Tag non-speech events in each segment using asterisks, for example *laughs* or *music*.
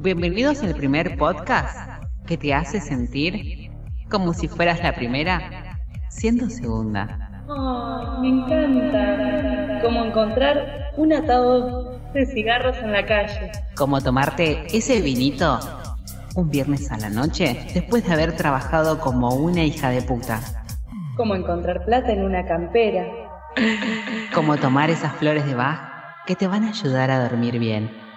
Bienvenidos al primer podcast que te hace sentir como si fueras la primera, siendo segunda. Oh, me encanta. Como encontrar un atado de cigarros en la calle. Como tomarte ese vinito un viernes a la noche después de haber trabajado como una hija de puta. Como encontrar plata en una campera. Como tomar esas flores de Bach que te van a ayudar a dormir bien.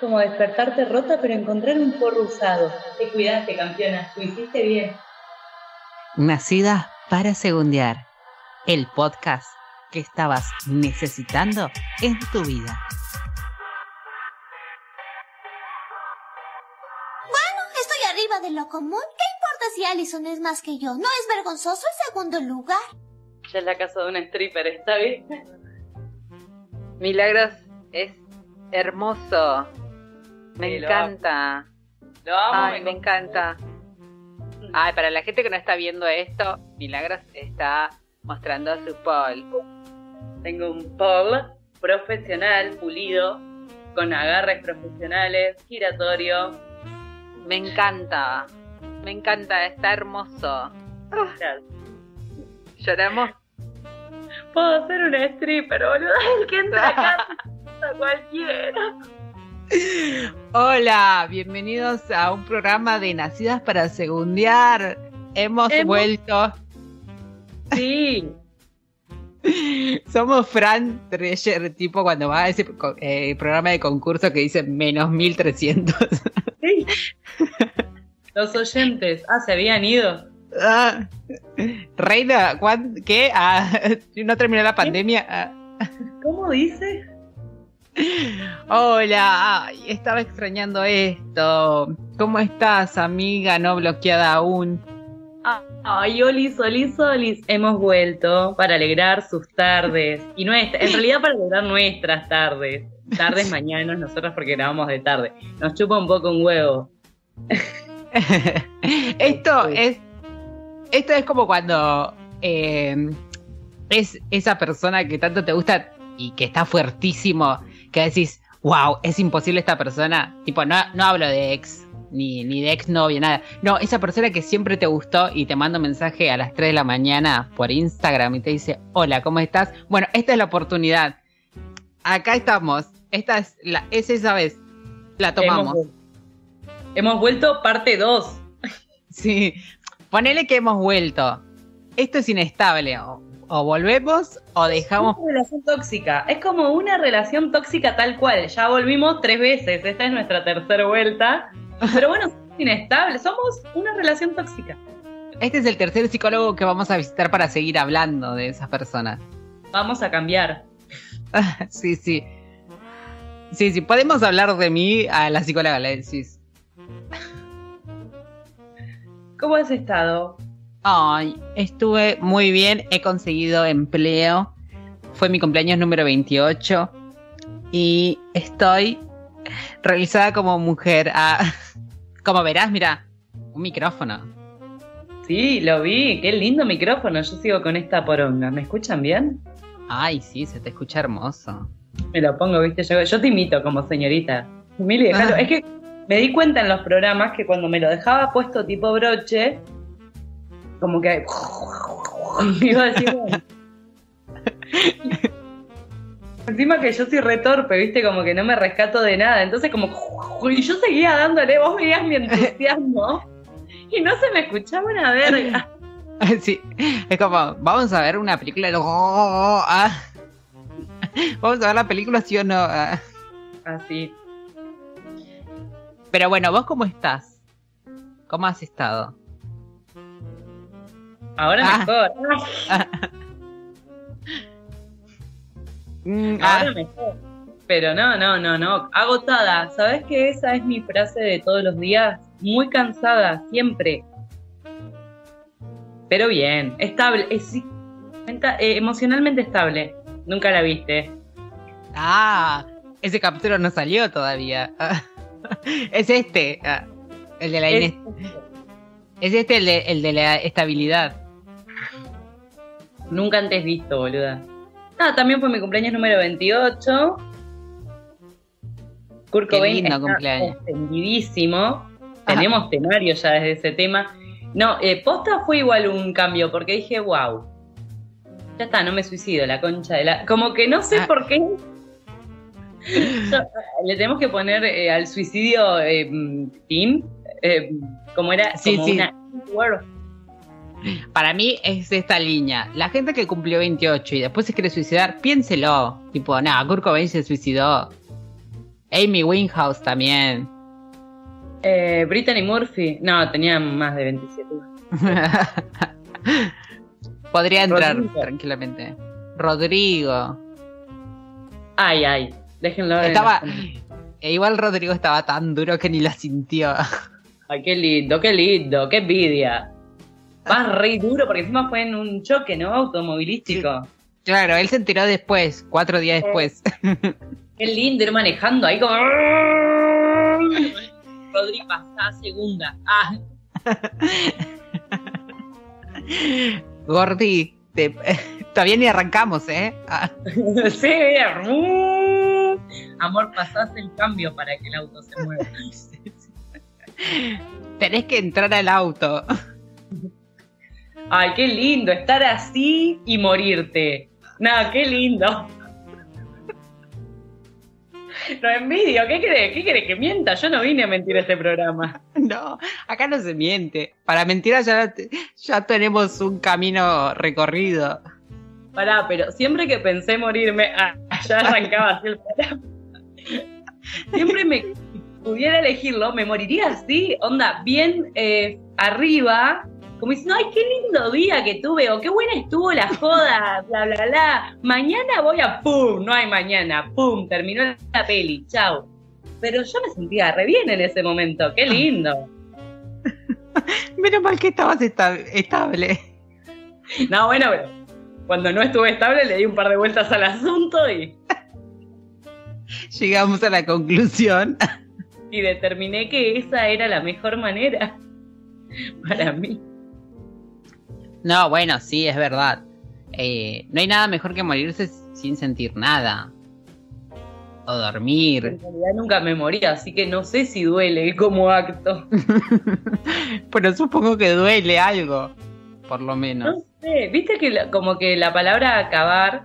Como despertarte rota pero encontrar un porro usado. Te cuidaste, campeona. Lo hiciste bien. Nacida para segundear. El podcast que estabas necesitando en tu vida. Bueno, estoy arriba de lo común. ¿Qué importa si Allison es más que yo? No es vergonzoso el segundo lugar. Ya es la casa de una stripper, ¿está bien? Milagros es hermoso. Me Sí, lo encanta. Lo amo. Ay, me encanta. Ay, para la gente que no está viendo esto, Milagros está mostrando su pole. Tengo un pole profesional, pulido, con agarres profesionales, giratorio. Me encanta. Me encanta, está hermoso. ¿Lloramos? Puedo ser una stripper, boludo. *laughs* El que entra acá *laughs* a cualquiera. Hola, bienvenidos a un programa de Nacidas para Segundear. Hemos Hemos- vuelto. Sí. *laughs* Somos Fran Treasure, tipo cuando va a ese eh, programa de concurso que dice menos 1300. sí. Los oyentes. Ah, se habían ido. Ah, Reina, ¿cuán- ¿qué? Ah, *laughs* ¿No terminó la pandemia? Ah, ¿Cómo dice? Hola, ay, estaba extrañando esto. ¿Cómo estás, amiga no bloqueada aún? Ay, Olis, Olis, Olis. Hemos vuelto para alegrar sus tardes. Y nuestra, en realidad para alegrar nuestras tardes. Tardes, mañanas, nosotros porque grabamos de tarde. Nos chupa un poco un huevo. *laughs* esto Sí. es esto es como cuando eh, es esa persona que tanto te gusta y que está fuertísimo que decís wow es imposible esta persona tipo no, no hablo de ex ni, ni de ex novia nada no esa persona que siempre te gustó y te manda un mensaje a las 3 de la mañana por Instagram y te dice hola cómo estás bueno esta es la oportunidad acá estamos esta es la es esa vez la tomamos Hemos, vuelto. Hemos vuelto parte 2. *laughs* Sí, ponele que hemos vuelto. Esto es inestable. O, volvemos o dejamos. Una relación tóxica. Es como una relación tóxica tal cual. Ya volvimos tres veces. Esta es nuestra tercera vuelta. Pero bueno, somos inestables. Somos una relación tóxica. Este es el tercer psicólogo que vamos a visitar para seguir hablando de esas personas. Vamos a cambiar. *laughs* Sí, sí. Sí, sí, podemos hablar de mí a la psicóloga, le decís. ¿Cómo has estado? Ay, estuve muy bien, he conseguido empleo. Fue mi cumpleaños número 28 y estoy realizada como mujer. Ah, *laughs* como verás, mira, un micrófono. Sí, lo vi. Qué lindo micrófono. Yo sigo con esta poronga. ¿Me escuchan bien? Ay, sí, se te escucha hermoso. Me lo pongo, viste. Yo, yo te imito como señorita. Mili. Ah. Es que me di cuenta en los programas que cuando me lo dejaba puesto tipo broche, como que. *laughs* iba a decir. bueno. Encima que yo soy retorpe, viste, como que no me rescato de nada. Entonces, como. *laughs* Y yo seguía dándole, vos veías mi entusiasmo. Y no se me escuchaba una verga. *laughs* Sí, es como, vamos a ver una película. ah. Vamos a ver la película, sí o no. Ah. Así. Pero bueno, ¿vos cómo estás? ¿Cómo has estado? *laughs* Ahora Ah. mejor. Mm, ah, Ahora mejor. Pero no, no, no, no. Agotada. ¿Sabes que esa es mi frase de todos los días? Muy cansada, siempre. Pero bien, estable. Es, eh, emocionalmente estable. Nunca la viste. ah, ese capítulo no salió todavía. *laughs* Es este, ah, el de la Es- ines- es este el de, el de la estabilidad. Nunca antes visto, boluda. Ah, también fue mi cumpleaños número 28. Kurt Qué Cobain lindo está cumpleaños. ofendidísimo. Tenemos temario ya desde ese tema. No, eh, posta fue igual un cambio, porque dije, wow. Ya está, no me suicido, la concha de la. Como que no sé Ah. por qué. Yo, eh, le tenemos que poner eh, al suicidio eh, mm, team. como era Sí, como sí. una word. *clears throat* Para mí es esta línea. La gente que cumplió 28 y después se quiere suicidar, piénselo. Tipo, nada, Kurt Cobain se suicidó. Amy Winehouse también. Eh, Brittany Murphy. No, tenía más de 27. *laughs* Podría entrar Rodrigo. tranquilamente. Rodrigo. Ay, ay. Déjenlo en Estaba. e igual Rodrigo estaba tan duro que ni la sintió. Ay, qué lindo, qué lindo, qué envidia. Vas re duro porque encima fue en un choque, ¿no? Automovilístico. Claro, él se enteró después, cuatro días después. *laughs* Qué lindo ir manejando ahí como. Rodri pasa segunda. Ah, *laughs* Gordi, te- *laughs* todavía ni arrancamos, ¿eh? Ah, sí, uh, amor, pasás el cambio para que el auto se mueva. tenés que entrar al auto. Ay, qué lindo estar así y morirte. Nada, qué lindo. Lo envidio, ¿qué querés? ¿Qué querés que mienta? Yo no vine a mentir a este programa. *laughs* No, acá no se miente. Para mentiras ya, ya tenemos un camino recorrido. Pará, pero siempre que pensé morirme, ah, ya arrancaba así el programa. Siempre me si pudiera elegirlo, me moriría así, onda, bien eh, arriba, como diciendo, ay, qué lindo día que tuve, o qué buena estuvo la joda, *laughs* bla, bla, bla. Mañana voy a pum, no hay mañana, pum, terminó la peli, chau. Pero yo me sentía re bien en ese momento, qué lindo. *laughs* Menos mal que estabas esta- estable. No, bueno, pero cuando no estuve estable le di un par de vueltas al asunto y, *laughs* Llegamos a la conclusión. y determiné que esa era la mejor manera para mí. No, bueno, sí, es verdad. Eh, no hay nada mejor que morirse sin sentir nada. O dormir. En realidad nunca me moría, así que no sé si duele como acto. *laughs* Pero supongo que duele algo. Por lo No menos. sé, viste que la- como que la palabra acabar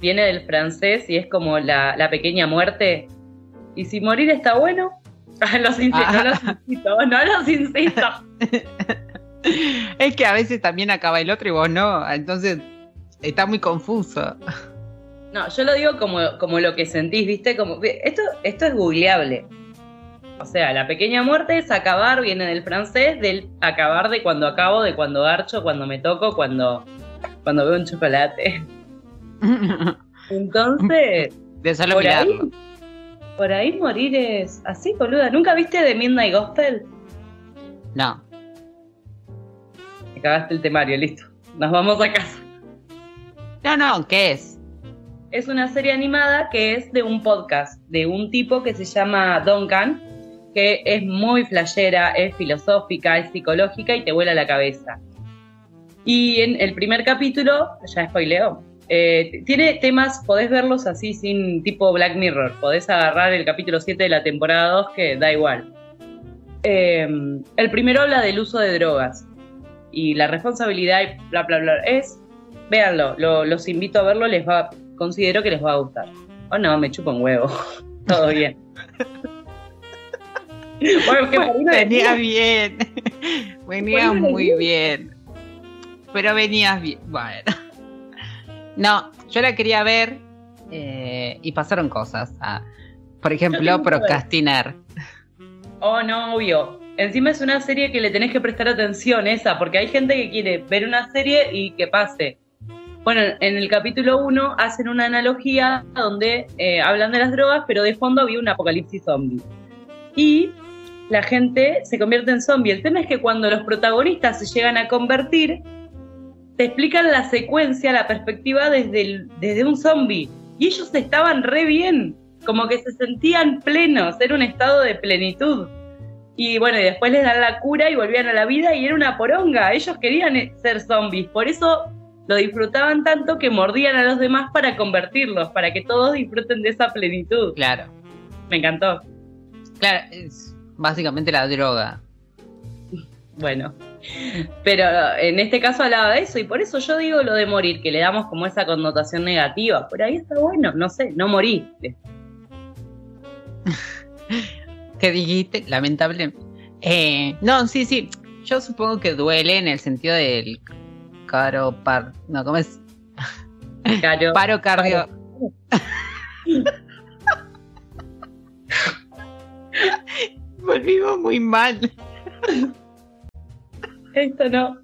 viene del francés y es como la, la pequeña muerte. Y si morir está bueno, *laughs* Ah, los Ah. no los insisto, no los insisto. *laughs* Es que a veces también acaba el otro y vos no. Entonces está muy confuso. No, yo lo digo como, como lo que sentís, viste, como esto, esto es googleable. O sea, la pequeña muerte es acabar, viene del francés, del acabar de cuando acabo, de cuando garcho, cuando me toco, cuando, cuando veo un chocolate. *laughs* Entonces, De solo por ahí, por ahí morir es así, boluda. ¿Nunca viste The Midnight Gospel? No. Cagaste el temario, listo. Nos vamos a casa. No, no, ¿qué es? Es una serie animada que es de un podcast, de un tipo que se llama Duncan, que es muy flashera, es filosófica, es psicológica y te vuela la cabeza. Y en el primer capítulo, ya spoileo, eh, tiene temas, podés verlos así sin tipo Black Mirror, podés agarrar el capítulo 7 de la temporada 2 que da igual. Eh, el primero habla del uso de drogas y la responsabilidad y bla bla bla. Es, véanlo, lo- los invito a verlo, les va, considero que les va a gustar. O no, me chupa un huevo. *laughs* Todo bien. *laughs* bueno, Venía bien. *laughs* Venía Bueno, muy bien. Pero venías bien. Bueno. No, yo la quería ver eh, y pasaron cosas. Ah, por ejemplo, procrastinar. Oh, no, obvio. Encima es una serie que le tenés que prestar atención, esa, porque hay gente que quiere ver una serie y que pase. Bueno, en el capítulo 1 hacen una analogía donde eh, hablan de las drogas, pero de fondo había un apocalipsis zombie. Y la gente se convierte en zombie. El tema es que cuando los protagonistas se llegan a convertir, te explican la secuencia, la perspectiva desde, el- desde un zombie. Y ellos estaban re bien, como que se sentían plenos, era un estado de plenitud. Y bueno, y después les dan la cura y volvían a la vida y era una poronga. Ellos querían eh, ser zombies, por eso lo disfrutaban tanto que mordían a los demás para convertirlos, para que todos disfruten de esa plenitud. Claro. Me encantó. Claro, es básicamente la droga. Bueno, pero en este caso hablaba de eso y por eso yo digo lo de morir, que le damos como esa connotación negativa. Por ahí está bueno, no sé, no moriste. *laughs* ¿Qué dijiste? Lamentable. Eh, no, sí, sí. Yo supongo que duele en el sentido del caro par. No, ¿cómo es? Caro. *laughs* Paro cardio. *laughs* Volvimos muy mal. Esto no.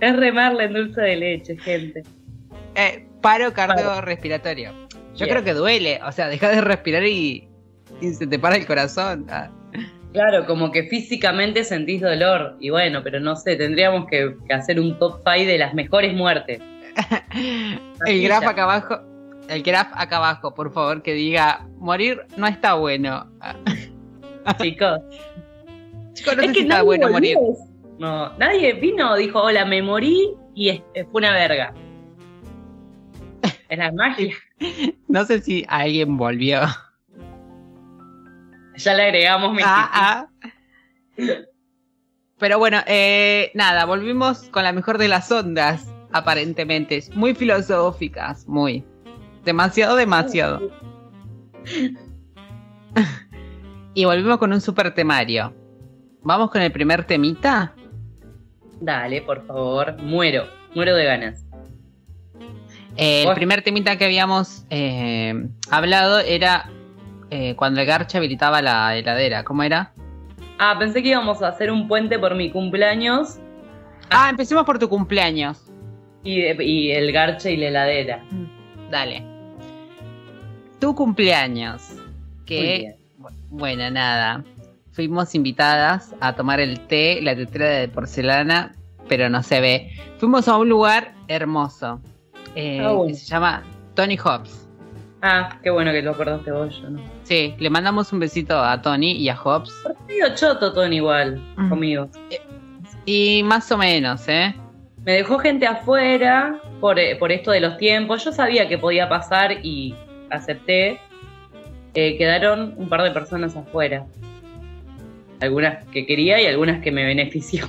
Es remarle en dulce de leche, gente. Eh, paro cardiorrespiratorio. Yo Bien. creo que duele. O sea, deja de respirar y, y se te para el corazón. Ah. Claro, como que físicamente sentís dolor. Y bueno, pero no sé, tendríamos que, que hacer un top 5 de las mejores muertes. *laughs* El graph ya. acá abajo. El graph acá abajo, por favor, que diga morir no está bueno. *laughs* Chicos. Chicos, no sé es si que está nadie bueno morir. No, nadie vino, dijo, hola, me morí y fue una verga. Es la magia. *laughs* No sé si alguien volvió. Ya le agregamos mi Ah, ah. Pero bueno, eh, nada, volvimos con la mejor de las ondas, aparentemente. Muy filosóficas, muy. Demasiado, demasiado. Y volvimos con un super temario. ¿Vamos con el primer temita? Dale, por favor, muero, muero de ganas. Eh, el primer temita que habíamos eh, hablado era eh, cuando el Garcha habilitaba la heladera. ¿Cómo era? Ah, pensé que íbamos a hacer un puente por mi cumpleaños Ah, empecemos por tu cumpleaños. y, y el garche y la heladera. Dale. Tu cumpleaños. Que, bueno, nada. Fuimos invitadas a tomar el té, la tetera de porcelana, pero no se ve. Fuimos a un lugar hermoso. eh, Ah, bueno. que se llama Tony Hobbs. Ah, qué bueno que lo acordaste vos, yo no. Sí, le mandamos un besito a Tony y a Hobbs. Medio choto, Tony, igual, Mm. conmigo. Y más o menos, ¿eh? Me dejó gente afuera por, eh, por esto de los tiempos. Yo sabía que podía pasar y acepté. Eh, quedaron un par de personas afuera. Algunas que quería y algunas que me benefició.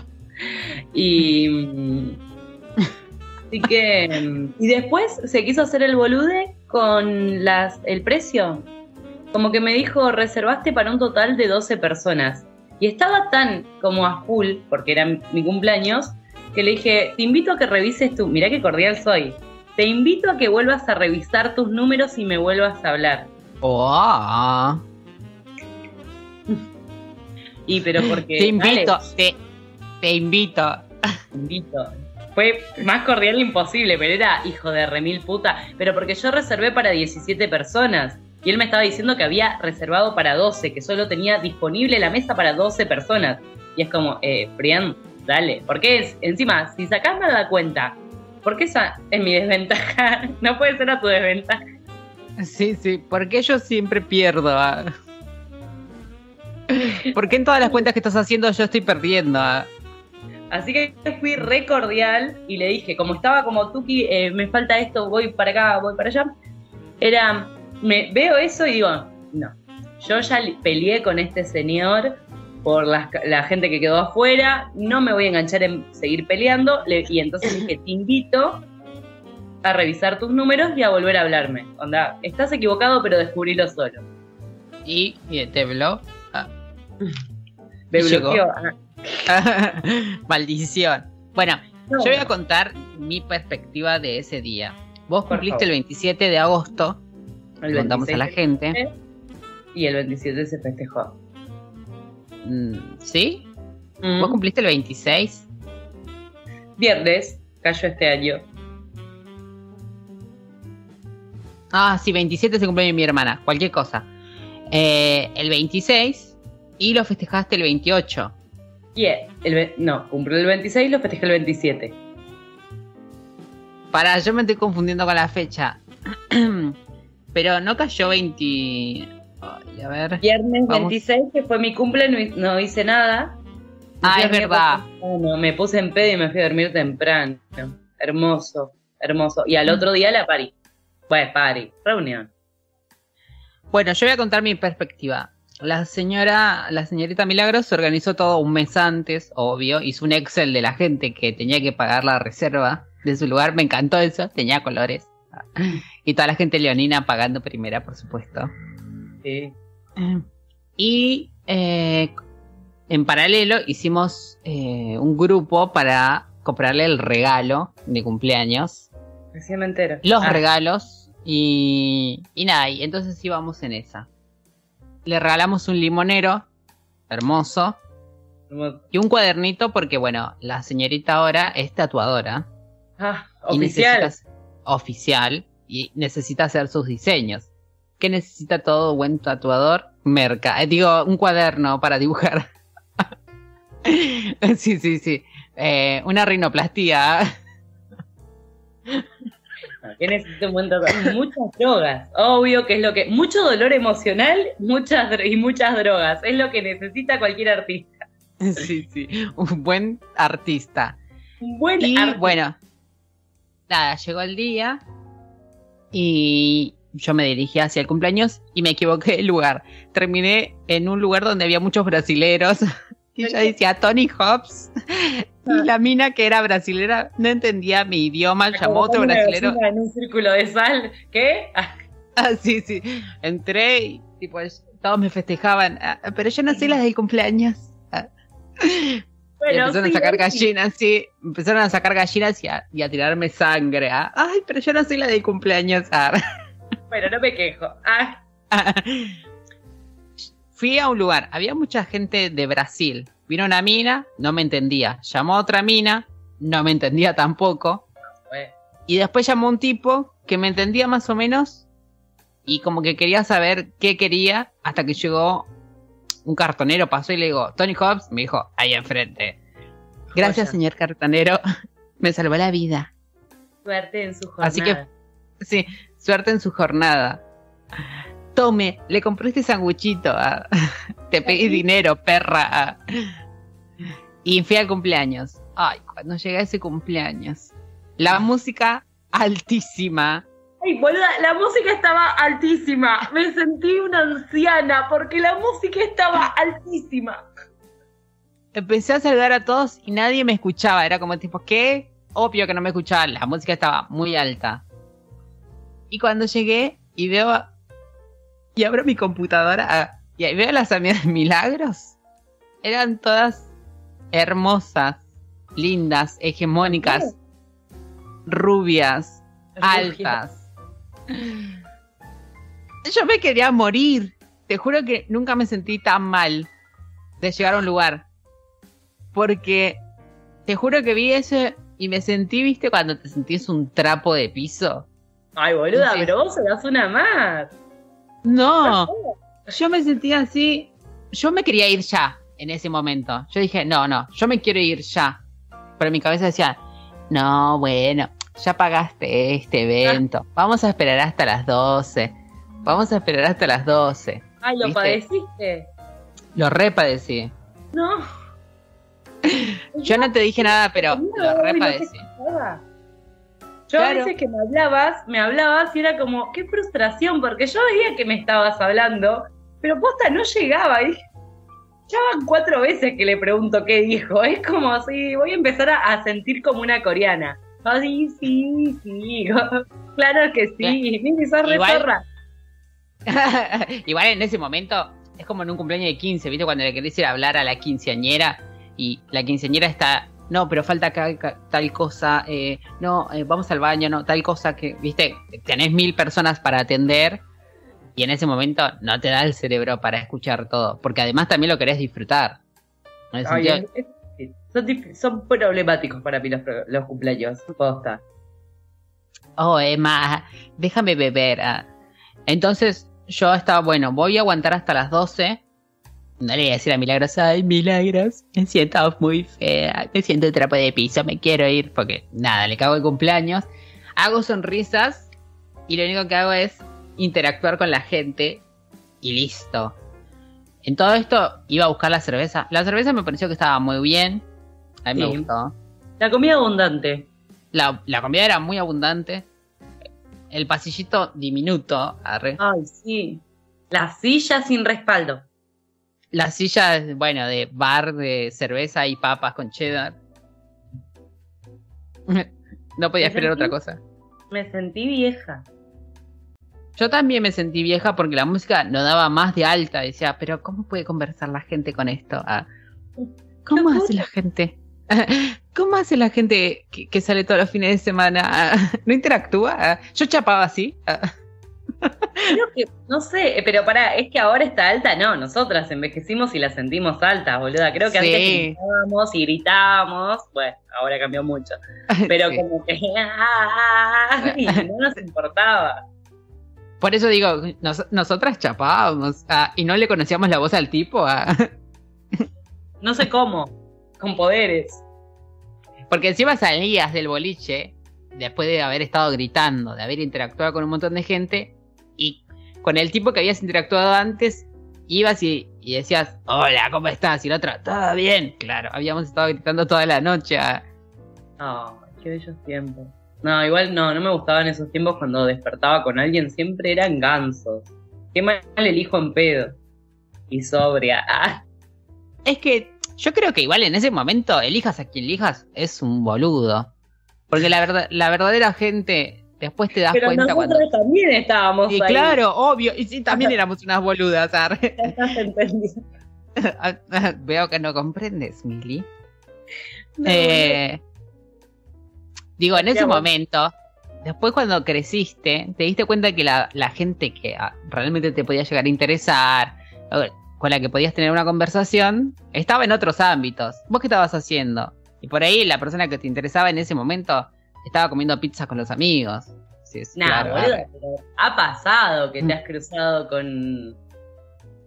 Y. *laughs* Así que. Y después se quiso hacer el bolude con las, el precio. Como que me dijo, reservaste para un total de 12 personas. Y estaba tan como a full, porque era mi- cumpleaños, que le dije, te invito a que revises tu, mirá qué cordial soy, te invito a que vuelvas a revisar tus números y me vuelvas a hablar. Oh, Y pero porque... *laughs* te invito, te, te invito. te invito. Fue más cordial imposible, pero era hijo de remil puta. Pero porque yo reservé para 17 personas. Y él me estaba diciendo que había reservado para 12, que solo tenía disponible la mesa para 12 personas. Y es como, eh, Brian, dale. Porque es, encima, si sacás la cuenta, porque esa es mi desventaja. *laughs* No puede ser a tu desventaja. Sí, sí, porque yo siempre pierdo. ah? *laughs* Porque en todas las cuentas que estás haciendo yo estoy perdiendo. ah? Así que fui re cordial y le dije, como estaba como Tuki, eh, me falta esto, voy para acá, voy para allá. Era, me veo eso y digo, no, yo ya peleé con este señor por ca- la, gente que quedó afuera, no me voy a enganchar en seguir peleando. le- y entonces dije, te invito a revisar tus números y a volver a hablarme. Onda, estás equivocado, pero descubrilo solo. Y, y te blog. Ah. Me bloqueó. *laughs* Maldición. Bueno, no. yo voy a contar mi perspectiva de ese día. Vos cumpliste el 27 de agosto, El le contamos a 26 la gente. Y el 27 se festejó. Mm, ¿Sí? Mm. ¿Vos cumpliste el 26? Viernes cayó este año. Ah, sí, 27 se cumple mi hermana, cualquier cosa. Eh, el 26 y lo festejaste el 28. Y el, no, cumplió el 26 y lo festejé el 27. Para, yo me estoy confundiendo con la fecha. *clears throat* Pero no cayó 20. Ay, a ver. Viernes Vamos. 26, que fue mi cumple, no, no hice nada. Ah, es verdad. temprano, me puse en pedo y me fui a dormir temprano. Hermoso, hermoso. Y Mm. al otro día la parí. Bueno, party, reunión. Bueno, yo voy a contar mi perspectiva. La señora, la señorita Milagros se organizó todo un mes antes, obvio, hizo un Excel de la gente que tenía que pagar la reserva de su lugar, me encantó eso, tenía colores. *clears throat* Y toda la gente leonina pagando primera, por supuesto. Sí. Y eh, en paralelo hicimos eh, un grupo para comprarle el regalo de cumpleaños. Recién me entero. Los Ah, regalos y, y nada, y entonces íbamos en esa. Le regalamos un limonero hermoso y un cuadernito porque, bueno, la señorita ahora es tatuadora. ah, oficial. necesita- oficial y necesita hacer sus diseños. ¿Qué necesita todo buen tatuador? Merca, eh, digo, un cuaderno para dibujar. *laughs* sí, sí, sí. Eh, una rinoplastía. Que necesita un buen tatuaje. Muchas drogas. Obvio que es lo que. Mucho dolor emocional muchas y muchas drogas. Es lo que necesita cualquier artista. *laughs* sí, sí. Un buen artista. Un buen Y artista. bueno, nada, llegó el día y yo me dirigí hacia el cumpleaños y me equivoqué de lugar. Terminé en un lugar donde había muchos brasileros *laughs* y yo decía Tony Hobbs y la mina que era brasilera no entendía mi idioma, llamó a otro brasilero. En un círculo de sal. ¿Qué? Ah, Ah, sí, sí. Entré y tipo, todos me festejaban, ah, pero yo no sé las del cumpleaños. Ah. Y bueno, empezaron sí, a sacar sí. gallinas, sí. Empezaron a sacar gallinas y a, y a tirarme sangre. ah. Ay, pero yo no soy la de cumpleaños. ah. Bueno, no me quejo. Ah, *laughs* Fui a un lugar, había mucha gente de Brasil. Vino una mina, no me entendía. Llamó a otra mina, no me entendía tampoco. Y después llamó un tipo que me entendía más o menos y como que quería saber qué quería hasta que llegó un cartonero, pasó y le digo, Tony Hobbs, me dijo, ahí enfrente. Gracias, Joya. señor cartonero, *laughs* me salvó la vida. Suerte en su jornada. Así que, sí, suerte en su jornada. Tome, le compré este sanguchito. ah. *laughs* Te pedí dinero, perra. ah. Y fui al cumpleaños. Ay, cuando llegué a ese cumpleaños. La música altísima. Ay, boluda, la música estaba altísima. Me sentí una anciana porque la música estaba altísima. Empecé a saludar a todos y nadie me escuchaba. Era como tipo, ¿qué? Obvio que no me escuchaban. La música estaba muy alta. Y cuando llegué y veo. Y abro mi computadora ah, y ahí veo las amigas de Milagros. Eran todas hermosas, lindas, hegemónicas, rubias, altas. *laughs* Yo me quería morir. Te juro que nunca me sentí tan mal de llegar a un lugar. Porque te juro que vi eso y me sentí, viste, cuando te sentís un trapo de piso. Ay, boluda, pero vos una más. No, yo me sentía así. Yo me quería ir ya en ese momento. Yo dije, no, no, yo me quiero ir ya. Pero mi cabeza decía, no, bueno, ya pagaste este evento. Vamos a esperar hasta las 12. Vamos a esperar hasta las 12. Ay, lo ¿Viste? padeciste. Lo repadecí. No. *laughs* Yo no te dije nada, pero No, lo uy, no Yo a veces que me hablabas, me hablabas y era como, qué frustración, porque yo veía que me estabas hablando, pero posta no llegaba. Y ya van cuatro veces que le pregunto qué dijo. *laughs* Es como si voy a empezar a, a sentir como una coreana. Así, sí, sí. *laughs* claro que sí. Mimi, sos re Igual- zorra. *laughs* Igual en ese momento es como en un cumpleaños de 15, ¿viste? Cuando le querés ir a hablar a la quinceañera y la quinceañera está, no, pero falta tal cosa, eh, no, eh, vamos al baño, no, tal cosa que, ¿viste? Tenés mil personas para atender y en ese momento no te da el cerebro para escuchar todo, porque además también lo querés disfrutar. Ay, es- es- son, problemáticos para mí los, los cumpleaños. Posta. Oh, Emma, déjame beber. ah. Entonces yo estaba, bueno, voy a aguantar hasta las 12. No le voy a decir a Milagros, ay, Milagros, me siento muy fea, me siento trapo de piso, me quiero ir, porque nada, le cago el cumpleaños. Hago sonrisas y lo único que hago es interactuar con la gente y listo. En todo esto iba a buscar la cerveza. La cerveza me pareció que estaba muy bien. A mí me gustó. La comida abundante. La, la comida era muy abundante. El pasillito diminuto. arre. Ay, sí. La silla sin respaldo. Las sillas, bueno, de bar de cerveza y papas con cheddar. *laughs* No podía Me esperar sentí- otra cosa. Me sentí vieja. Yo también me sentí vieja porque la música no daba más de alta. Decía, pero ¿cómo puede conversar la gente con esto? Ah, ¿Cómo hace la gente? *laughs* ¿Cómo hace la gente que, que sale todos los fines de semana? Ah, *laughs* ¿No interactúa? Ah, Yo chapaba así. Creo que, no sé, eh, pero para, es que ahora está alta, no, nosotras envejecimos y la sentimos alta, boluda. Creo que Sí. antes gritábamos y gritábamos, bueno, ahora cambió mucho, *laughs* pero sí. como que *laughs* ¡ah! *laughs* y no nos importaba. Por eso digo, nos- nosotras chapábamos ah, y no le conocíamos la voz al tipo. ah. No sé cómo, con poderes. Porque encima salías del boliche después de haber estado gritando, de haber interactuado con un montón de gente con el tipo que habías interactuado antes ibas y, y decías, hola, ¿cómo estás? Y el otro, todo bien. Claro, habíamos estado gritando toda la noche. ah. Oh, qué bellos tiempos. No, igual no, no me gustaban esos tiempos cuando despertaba con alguien, siempre eran gansos. Qué mal elijo en pedo. Y sobria. Ah, Es que yo creo que igual en ese momento, elijas a quien elijas, es un boludo. Porque la, verdad, la verdadera gente, después te das pero cuenta nosotros cuando... también estábamos Y ahí. claro, obvio, y sí, también éramos unas boludas. estás entendiendo. *laughs* Veo que no comprendes, Mili. No, Eh, digo, en ese momento, después cuando creciste, te diste cuenta que la, la gente que ah, realmente te podía llegar a interesar, con la que podías tener una conversación, estaba en otros ámbitos. ¿Vos qué estabas haciendo? Y por ahí la persona que te interesaba en ese momento estaba comiendo pizza con los amigos. Sí, es Nah, claro, pero ha pasado que te has cruzado con.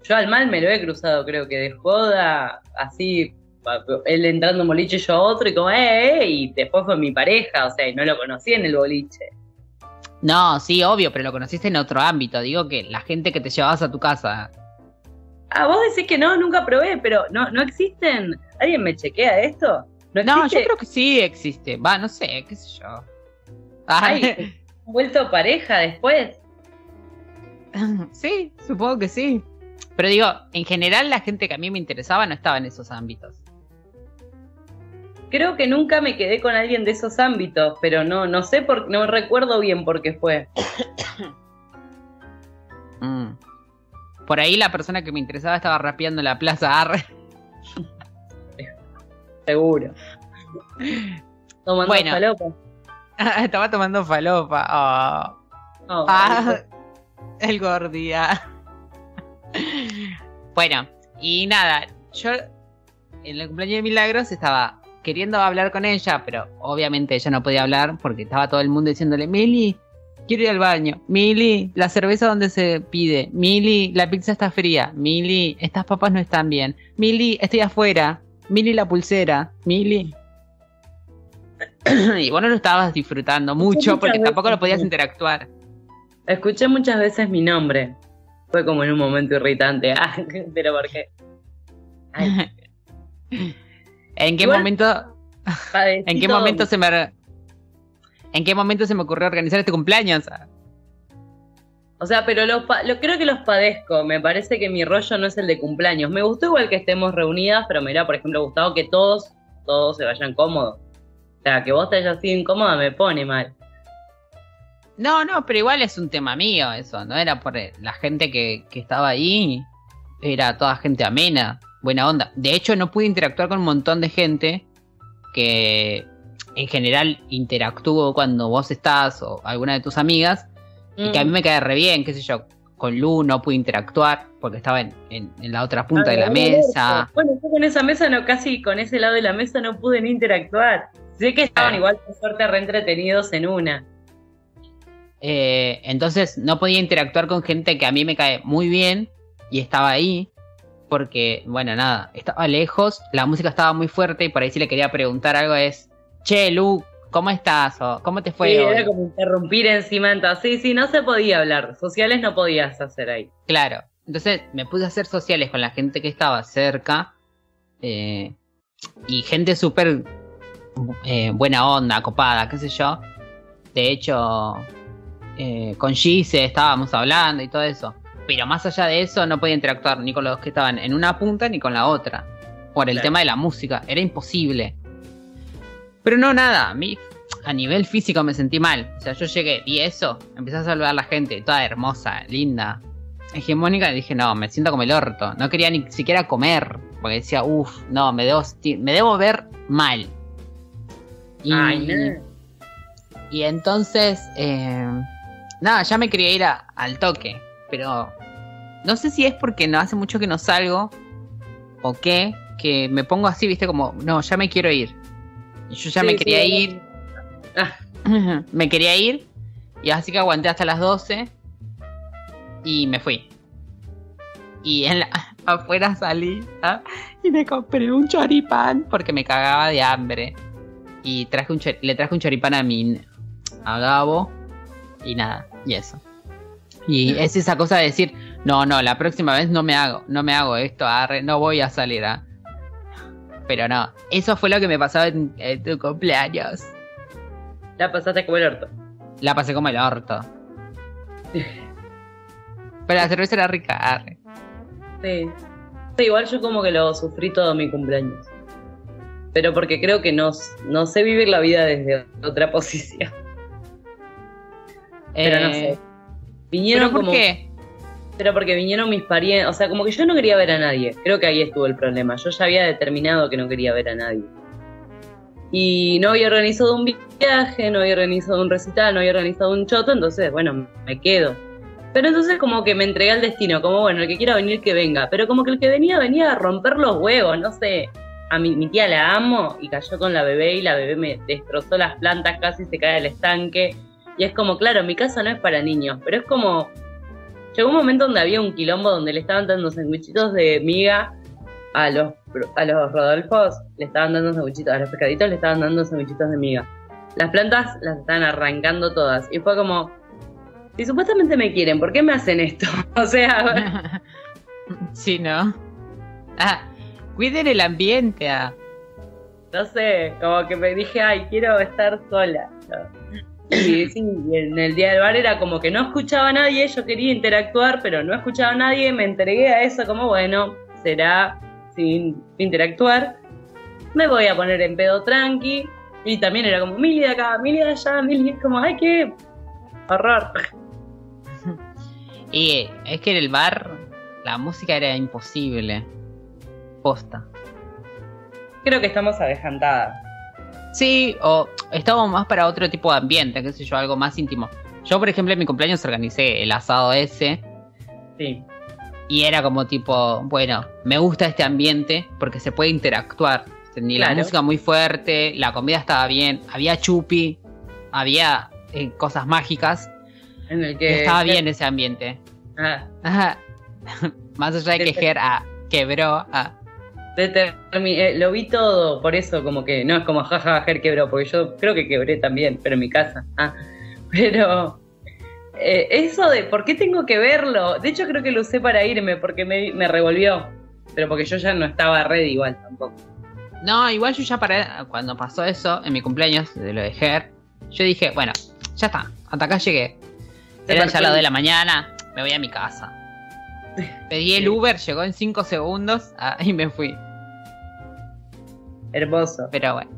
Yo al mal me lo he cruzado, creo que de joda, así, él entrando en boliche, yo otro, y como, eh, eh, y después fue mi pareja, o sea, y no lo conocí en el boliche. No, sí, obvio, pero lo conociste en otro ámbito. Digo que la gente que te llevabas a tu casa. Ah, vos decís que no, nunca probé, pero no, no existen. ¿Alguien me chequea esto? No, No, yo creo que sí existe. Va, no sé, qué sé yo. Ay, Ay, *laughs* ¿han vuelto pareja después? *laughs* sí, supongo que sí. Pero digo, en general la gente que a mí me interesaba no estaba en esos ámbitos. Creo que nunca me quedé con alguien de esos ámbitos, pero no, no sé por, no recuerdo bien por qué fue. *coughs* Mm. Por ahí la persona que me interesaba estaba rapeando en la plaza Arre. *laughs* Seguro. Tomando Bueno. falopa. *laughs* estaba tomando falopa. Oh. No, Ah, *laughs* el gordía. bueno, y nada, yo en el cumpleaños de Milagros estaba queriendo hablar con ella, pero obviamente ella no podía hablar porque estaba todo el mundo diciéndole, Mili, quiero ir al baño. Mili, la cerveza donde se pide. Mili, la pizza está fría. Mili, estas papas no están bien. Mili, estoy afuera. Mili, la pulsera. Mili. *clears throat* y vos no lo estabas disfrutando mucho porque tampoco lo podías interactuar. Escuché muchas veces mi nombre. Fue como en un momento irritante. *laughs* Ah, pero ¿por qué? Ay, ¿En qué Igual- momento, en qué todo. momento se me, en qué momento se me ocurrió organizar este cumpleaños? O sea, pero lo, pa- lo creo que los padezco. Me parece que mi rollo no es el de cumpleaños. Me gustó igual que estemos reunidas, pero me hubiera, por ejemplo, gustado que todos, todos se vayan cómodos. O sea, que vos te hayas sido incómoda me pone mal. No, no, pero igual es un tema mío eso, no era por eh, la gente que, que estaba ahí, era toda gente amena, buena onda. De hecho, no pude interactuar con un montón de gente que en general interactúo cuando vos estás o alguna de tus amigas y que a mí Mm. me cae re bien, qué sé yo. Con Lu no pude interactuar porque estaba en, en- en la otra punta de la mesa. Bueno, yo con esa mesa no, casi con ese lado de la mesa no pude ni interactuar. Sé que estaban Ah. igual, por suerte, re entretenidos en una. Eh, entonces no podía interactuar con gente que a mí me cae muy bien y estaba ahí porque, bueno, nada, estaba lejos, la música estaba muy fuerte y por ahí si le quería preguntar algo es, che, Lu, ¿cómo estás? o ¿cómo te fue Sí, hoy?". era como interrumpir encima. Entonces, sí, sí, no se podía hablar. Sociales no podías hacer ahí. Claro, entonces me puse a hacer sociales con la gente que estaba cerca eh, y gente súper eh, buena onda, copada, qué sé yo. De hecho, eh, con Gise estábamos hablando y todo eso. Pero más allá de eso, no podía interactuar ni con los que estaban en una punta ni con la otra. Por el Claro. tema de la música. Era imposible. Pero no, nada. A mí, a nivel físico, me sentí mal. O sea, yo llegué, vi eso, empecé a saludar a la gente, toda hermosa, linda, hegemónica, y dije, no, me siento como el orto. No quería ni siquiera comer. Porque decía, uff, no, me debo, me debo ver mal. Y, Ay, no. y entonces, eh, nada, ya me quería ir a- al toque. Pero no sé si es porque no hace mucho que no salgo o qué, que me pongo así, viste, como, no, ya me quiero ir. Y yo ya Sí, me quería ir, Ah, *laughs* me quería ir, y así que aguanté hasta las 12 y me fui. Y en la, *laughs* afuera salí ¿ah? y me compré un choripán porque me cagaba de hambre. Y traje un le traje un choripán a mi a Gabo y nada, y eso. Y es esa cosa de decir, no, no, la próxima vez no me hago, no me hago esto, arre, no voy a salir a. Pero no, eso fue lo que me pasó en, en tu cumpleaños. la pasaste como el orto. La pasé como el orto. *laughs* Pero la cerveza era rica, arre. Sí. Sí, igual yo como que lo sufrí todo mi cumpleaños. Pero porque creo que no, no sé vivir la vida desde otra *laughs* posición. Pero no Eh, sé. Vinieron ¿Pero por como. qué? Pero porque vinieron mis parientes. O sea, como que yo no quería ver a nadie. Creo que ahí estuvo el problema. Yo ya había determinado que no quería ver a nadie. Y no había organizado un viaje, no había organizado un recital, no había organizado un choto, entonces, bueno, me quedo. Pero entonces como que me entregué al destino, como bueno, el que quiera venir que venga. Pero como que el que venía venía a romper los huevos, no sé. A mi, tía la amo y cayó con la bebé y la bebé me destrozó las plantas, casi se cae al estanque. Y es como, claro, mi casa no es para niños, pero es como, Llegó un momento donde había un quilombo donde le estaban dando sandwichitos de miga a los, a los Rodolfos, le estaban dando sandwichitos, a los pescaditos le estaban dando sandwichitos de miga. Las plantas las estaban arrancando todas. Y fue como, si supuestamente me quieren, ¿por qué me hacen esto? *laughs* o sea, *laughs* sí, ¿no? Ah, cuiden el ambiente. ah. no sé, como que me dije, ay, quiero estar sola. Y sí, y en el día del bar era como que no escuchaba a nadie, yo quería interactuar, pero no escuchaba a nadie, me entregué a eso como, bueno, será sin interactuar. Me voy a poner en pedo tranqui. Y también era como, Mili de acá, Mili de allá, Mili, es como, ay, qué horror. *laughs* Y es que en el bar la música era imposible. Posta. Creo que estamos avejantadas. Sí, o estábamos más para otro tipo de ambiente, qué sé yo, algo más íntimo. Yo, por ejemplo, en mi cumpleaños organicé el asado ese Sí. y era como tipo, bueno, me gusta este ambiente porque se puede interactuar. Ni la Claro. música muy fuerte, la comida estaba bien, había chupi, había eh, cosas mágicas. En el que. estaba bien ese ambiente. Ah, Ajá. *laughs* Más allá de que Desde- Ger ah, quebró. ah. Determi- eh, lo vi todo, por eso como que no es como jaja, Ger quebró, porque yo creo que quebré también, pero en mi casa. Ah, *laughs* pero eh, eso de por qué tengo que verlo, de hecho creo que lo usé para irme porque me, me revolvió, pero porque yo ya no estaba ready igual tampoco. No, igual yo ya paré, cuando pasó eso, en mi cumpleaños, de lo de Ger, yo dije, bueno, ya está, hasta acá llegué. Se Eran ya las de la mañana, me voy a mi casa. Pedí el. Uber, llegó en 5 segundos ah, *laughs* y me fui. Hermoso. Pero bueno.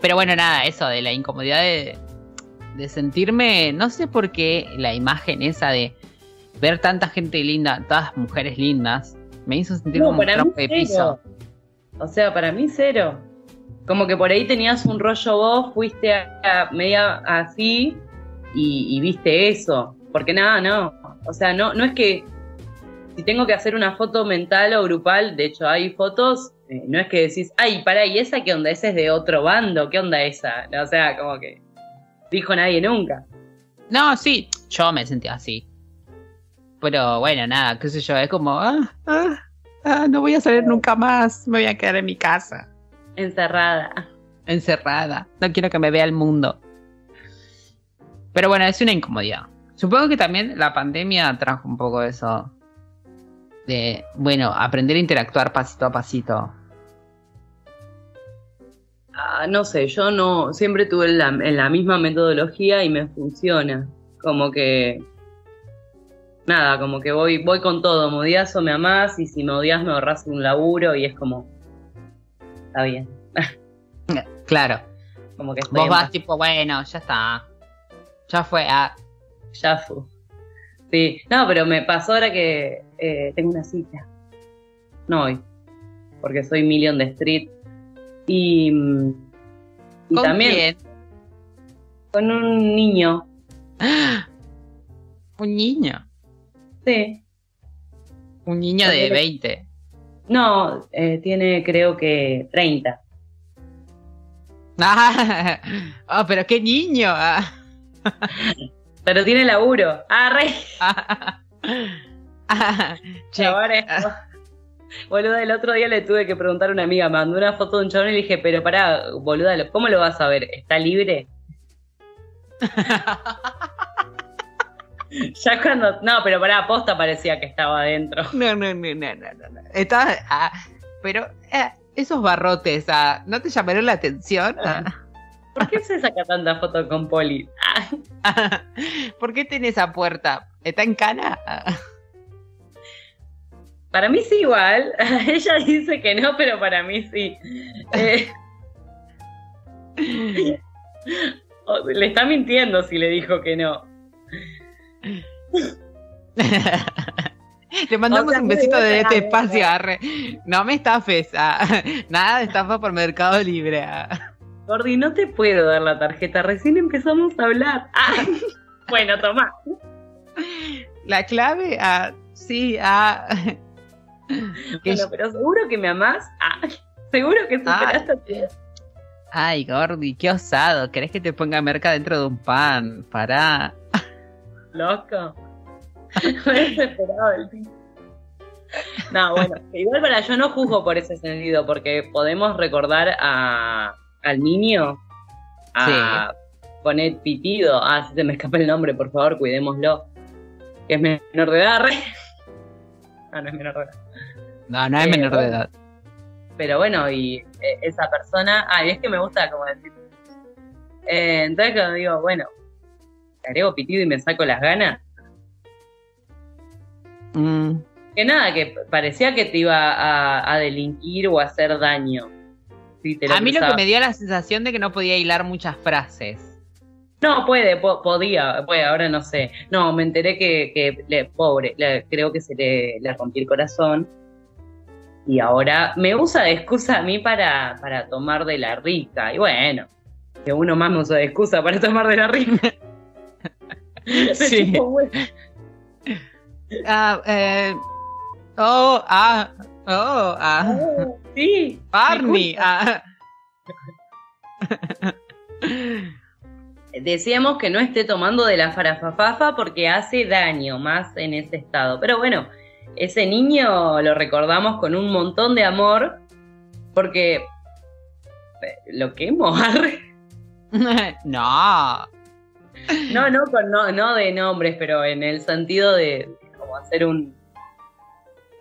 Pero bueno, nada, eso de la incomodidad de, de sentirme, no sé por qué la imagen esa de ver tanta gente linda, todas mujeres lindas, me hizo sentir No, como un mí de piso. O sea, para mí cero. Como que por ahí tenías un rollo vos, fuiste a, a media así y, y viste eso. Porque nada, no. O sea, no, no es que si tengo que hacer una foto mental o grupal, de hecho hay fotos, eh, no es que decís, ay, para, ¿y esa qué onda? Esa es de otro bando, ¿qué onda esa? O sea, como que dijo nadie nunca. No, sí, yo me sentía así. Pero bueno, nada, qué sé yo, es como, ah, ah, ah, no voy a salir nunca más, me voy a quedar en mi casa, Encerrada. encerrada, no quiero que me vea el mundo. Pero bueno, es una incomodidad. Supongo que también la pandemia trajo un poco eso de, bueno, aprender a interactuar pasito a pasito. Ah, no sé, yo no, siempre tuve la, en la misma metodología y me funciona. Como que nada, como que voy, voy con todo, me odias o me amás, y si me odias me ahorras un laburo, y es como, está bien. *laughs* Claro. Como que Vos vas tipo, bueno, ya está. Ya fue. ah, Ya fue. Sí, no, pero me pasó ahora que eh, tengo una cita. No hoy, porque soy Million de Street. Y, mm, y ¿Con también quién? con un niño. *gasps* Un niño. Sí. Un niño de Ponele- 20. No, eh, tiene creo que 30. Ah, *laughs* oh, pero qué niño. ah. *laughs* Pero tiene laburo. Ah, re. *laughs* Ah, *laughs* che, Chabón, es- *laughs* Boluda, el otro día le tuve que preguntar a una amiga, me mandó una foto de un chabón y le dije, pero pará, boluda, ¿cómo lo vas a ver? ¿Está libre? *laughs* Ya cuando. No, pero pará, posta parecía que estaba adentro. No, no, no, no, no, no. Está, ah, pero eh, esos barrotes, ah, ¿no te llamaron la atención? Ah, ¿Por qué se saca tanta foto con Poli? ¿Por qué tiene esa puerta? ¿Está en cana? Para mí sí, igual. *laughs* Ella dice que no, pero para mí sí. *laughs* Eh, *laughs* le está mintiendo si le dijo que no. Le mandamos O sea, un besito de este espacio, arre. No me estafes. ah. Nada de estafa por Mercado Libre. ah. Gordi, no te puedo dar la tarjeta, recién empezamos a hablar. Ah, bueno, toma. La clave, ah, sí, ah. *laughs* Bueno, pero seguro que me amás. Ah, seguro que superaste a tu- Ay, Gordi, qué osado. ¿Querés que te ponga merca dentro de un pan? Pará. loco. *laughs* Me desesperado el. No, bueno, igual para yo no juzgo por ese sentido, porque podemos recordar a, al niño a poner pitido. Ah, si se me escapa el nombre, por favor, cuidémoslo. Que es menor de edad, re. *laughs* Ah, no es menor de edad. No, no es Eh, menor de edad. Pero bueno, y eh, esa persona, ah, y es que me gusta como decir. Eh, entonces cuando digo, bueno, le agrego pitido y me saco las ganas, Mm, que nada, que parecía que te iba a, a delinquir o a hacer daño. Te A mí lo que me dio la sensación de que no podía hilar muchas frases. No, puede, po- podía, puede, ahora no sé. No, me enteré que, que le, pobre, le- creo que se le, le rompió el corazón. Y ahora me usa de excusa a mí para, para tomar de la rica. Y bueno, que uno más me usa de excusa para tomar de la rica. *laughs* *laughs* Sí. Ah, eh, oh, ah, oh, ah, sí, Barney. ah. *laughs* Decíamos que no esté tomando de la farafafafa porque hace daño más en ese estado. Pero bueno, ese niño lo recordamos con un montón de amor porque eh, lo quemo. *laughs* *laughs* no. No, no, con, no, no de nombres, pero en el sentido de como hacer un,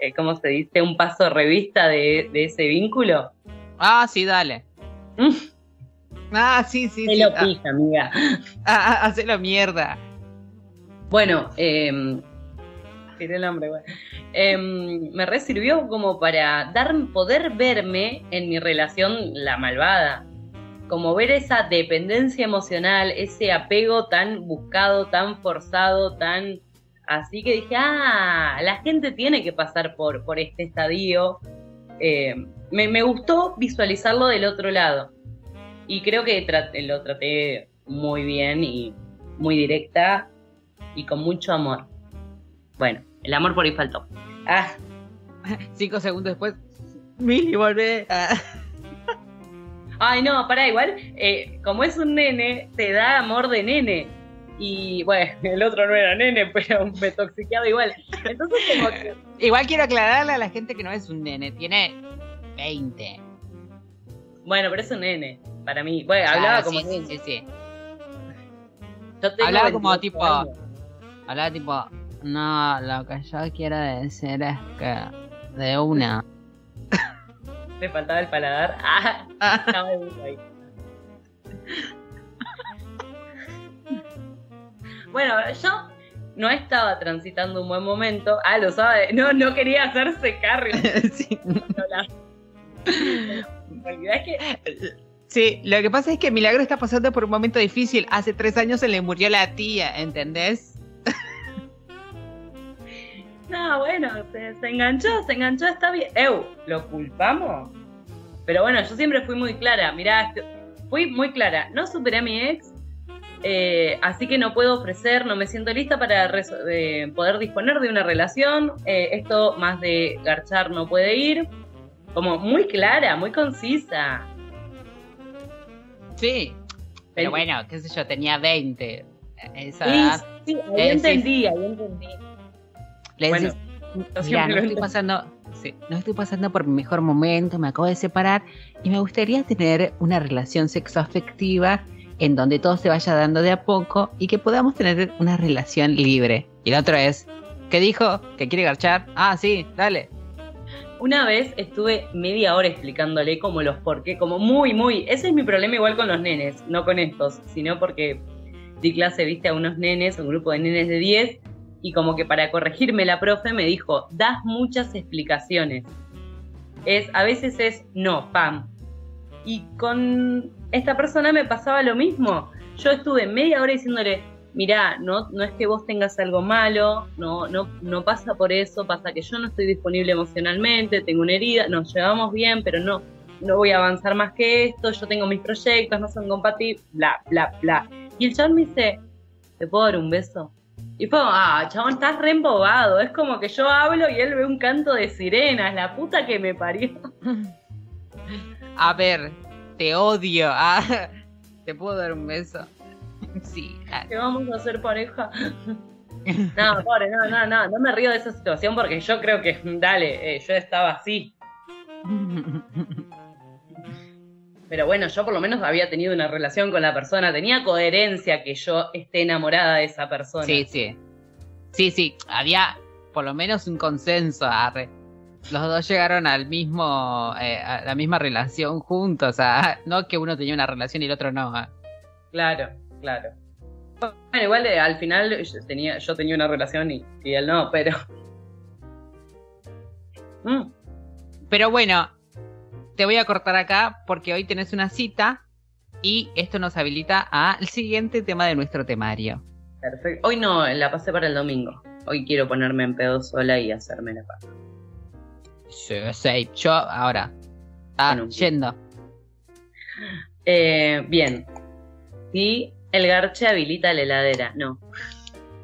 eh, ¿cómo se dice? Un paso de revista de, de ese vínculo. Ah, sí, dale. Mm. Ah, sí, sí, Se sí. lo Ah, pija, amiga. ah, ah, *laughs* hacelo mierda. Bueno, eh, Em, me resirvió como para dar, poder verme en mi relación la malvada. Como ver esa dependencia emocional, ese apego tan buscado, tan forzado, tan así que dije, ah, la gente tiene que pasar por, por este estadio. Eh, me, gustó visualizarlo del otro lado. Y creo que lo traté muy bien y muy directa y con mucho amor. Bueno, el amor por ahí faltó. Ah, *laughs* Cinco segundos después. Mili, volvé. Ah. *laughs* ay, no, pará, igual, eh, como es un nene, te da amor de nene. Y bueno, *laughs* el otro no era nene, pero me toxiqueaba igual. Entonces, como que. Igual quiero aclararle a la gente que no es un nene, tiene 20. Bueno, pero es un nene, para mí. Bueno, hablaba como sí, nene. sí, sí. Yo tengo Hablaba como 28 tipo- años. Hablaba tipo, no, lo que yo quiero decir es que de una. *laughs* Me faltaba el paladar. *laughs* Ah, Ah. *laughs* Bueno, yo no estaba transitando un buen momento. Ah, lo sabe. No, no quería hacerse cargo. Sí, lo que pasa es que Milagro está pasando por un momento difícil. Hace tres años se le murió la tía, ¿entendés? No, bueno, se, se enganchó, se enganchó, está bien. Eu, ¿lo culpamos? Pero bueno, yo siempre fui muy clara, mirá, est- fui muy clara. No superé a mi ex, eh, así que no puedo ofrecer, no me siento lista para eh, poder disponer de una relación. Eh, esto más de garchar no puede ir. Como muy clara, muy concisa. Sí. Pero bueno, qué sé yo, tenía 20. Esa Sí, edad. sí, ahí entendí, ahí entendí. Le Bueno, decís, yo Mira, siempre no estoy pasando, sí, no estoy pasando por mi mejor momento, me acabo de separar y me gustaría tener una relación sexoafectiva en donde todo se vaya dando de a poco y que podamos tener una relación libre. Y la otra es, ¿qué dijo? ¿Que quiere garchar? Ah, sí, dale. Una vez estuve media hora explicándole como los por qué, como muy, muy. Ese es mi problema igual con los nenes, no con estos, sino porque di clase, viste, a unos nenes, un grupo de nenes de 10, y como que para corregirme la profe me dijo, das muchas explicaciones. Es, a veces es no, pam. Y con esta persona me pasaba lo mismo. Yo estuve media hora diciéndole, mirá, no, no es que vos tengas algo malo, no, no, no pasa por eso, pasa que yo no estoy disponible emocionalmente, tengo una herida, nos llevamos bien, pero no, no voy a avanzar más que esto, yo tengo mis proyectos, no son compatibles, bla, bla, bla. Y el chabón me dice, ¿te puedo dar un beso? Y fue, ah, chabón, estás re embobado, es como que yo hablo y él ve un canto de sirenas, la puta que me parió. *laughs* A ver, te odio. *laughs* Ah, ¿Te puedo dar un beso? *laughs* Sí, que vamos a hacer pareja. No, pobre, no, no, no, no me río de esa situación porque yo creo que, dale, eh, yo estaba así. Pero bueno, yo por lo menos había tenido una relación con la persona, tenía coherencia que yo esté enamorada de esa persona. Sí, sí. Sí, sí, había por lo menos un consenso. Los dos llegaron al mismo, eh, a la misma relación juntos. ah, *laughs* No que uno tenía una relación y el otro no. ah. Claro, claro. Bueno, igual eh, al final yo tenía, yo tenía una relación y, y él no, pero. *laughs* Mm, Pero bueno, te voy a cortar acá porque hoy tenés una cita y esto nos habilita al siguiente tema de nuestro temario. perfecto. Hoy no, la pasé para el domingo. Hoy quiero ponerme en pedo sola y hacerme la paz. Sí, sí, yo ahora. Ah, Bueno. yendo. Eh, bien. Si el garche habilita la heladera. No.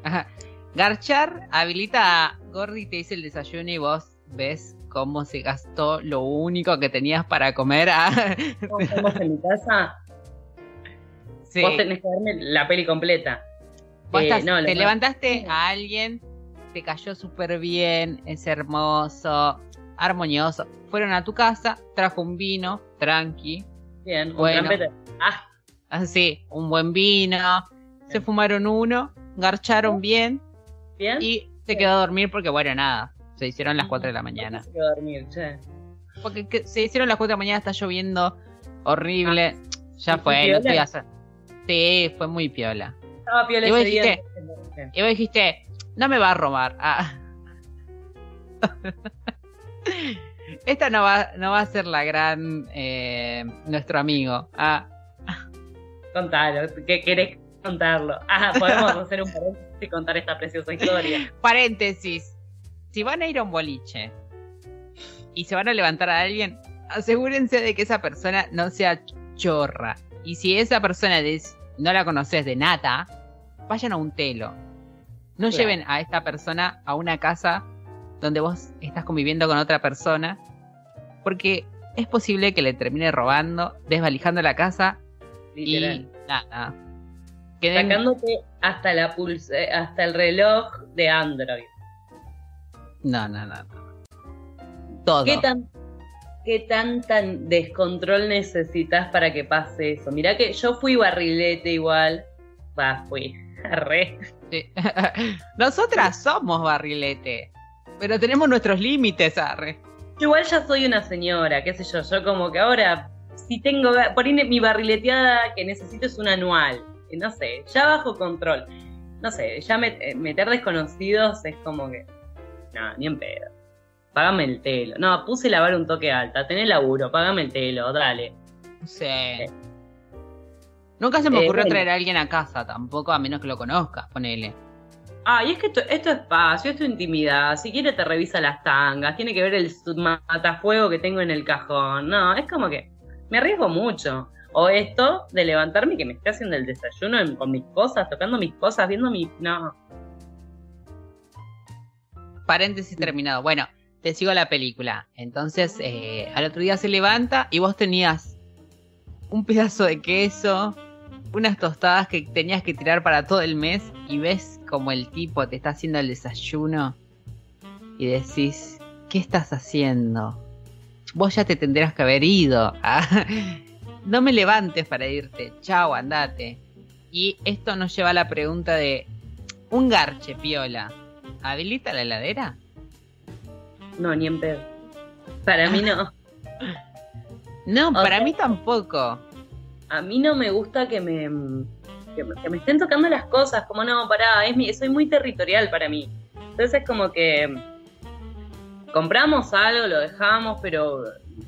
Ajá. Garchar habilita a Gordy, te dice el desayuno y vos ves cómo se gastó lo único que tenías para comer. Ah, ¿Cómo estamos en mi casa? sí. Vos tenés que darme la peli completa. Vos Eh, estás- no, te levantaste a alguien, te cayó súper bien, es hermoso, armonioso. Fueron a tu casa, trajo un vino, tranqui, Bien, un Bueno. Ah, así, un buen vino. Se fumaron uno, garcharon bien bien. y se quedó a dormir porque, bueno, nada, se hicieron las 4 de la mañana. Dormir, che. Porque que- se hicieron las 4 de la mañana, está lloviendo horrible. Ya ¿Y fue, no estoy hacer. Sí, fue muy piola. Estaba piola Y vos ese día. dijiste- Y vos dijiste, no me va a robar. Ah. *laughs* Esta no va, no va a ser la gran eh, nuestro amigo. Ah, Contalo, ¿qué querés contarlo? Ah, podemos *laughs* hacer un paréntesis y contar esta preciosa historia. paréntesis. Si van a ir a un boliche y se van a levantar a alguien, asegúrense de que esa persona no sea chorra. Y si esa persona des- no la conoces de nada, vayan a un telo. No Claro. lleven a esta persona a una casa donde vos estás conviviendo con otra persona, porque es posible que le termine robando, desvalijando la casa Literal. y nada. Queden- Sacándote hasta la pulse, hasta el reloj de Android. No, no, no. no. Todo. ¿Qué tan, qué tan, tan descontrol necesitas para que pase eso? Mirá que yo fui barrilete igual. Va, fui. *laughs* Arre. Sí. *laughs* Nosotras somos barrilete, pero tenemos nuestros límites, arre. Yo igual ya soy una señora, qué sé yo. Yo como que ahora, si tengo, por ahí mi barrileteada que necesito es una anual. No sé, ya bajo control. no sé, ya meter desconocidos es como que, no, ni en pedo. Págame el telo. No, puse lavar un toque alta, tenés laburo, págame el telo, dale. Sí. Nunca se me ocurrió traer a alguien a casa, tampoco, a menos que lo conozcas, ponele. Ah, y es que esto, esto es espacio, esto es intimidad. Si quiere te revisa las tangas, tiene que ver el matafuego que tengo en el cajón. No, es como que me arriesgo mucho. O esto de levantarme y que me esté haciendo el desayuno con mis cosas, tocando mis cosas, viendo mi... No. Paréntesis terminado. Bueno, te sigo la película. Entonces, eh, al otro día se levanta y vos tenías un pedazo de queso, unas tostadas que tenías que tirar para todo el mes y ves como el tipo te está haciendo el desayuno y decís, ¿qué estás haciendo? Vos ya te tendrás que haber ido. *laughs* no me levantes para irte. Chao, andate. Y esto nos lleva a la pregunta de, un garche, piola, ¿habilita la heladera? No, ni en pedo. Para mí no. *laughs* no, para mí tampoco a mí no me gusta que me, que, me estén tocando las cosas, como no, pará, es mi, soy muy territorial para mí. Entonces es como que compramos algo, lo dejamos, pero,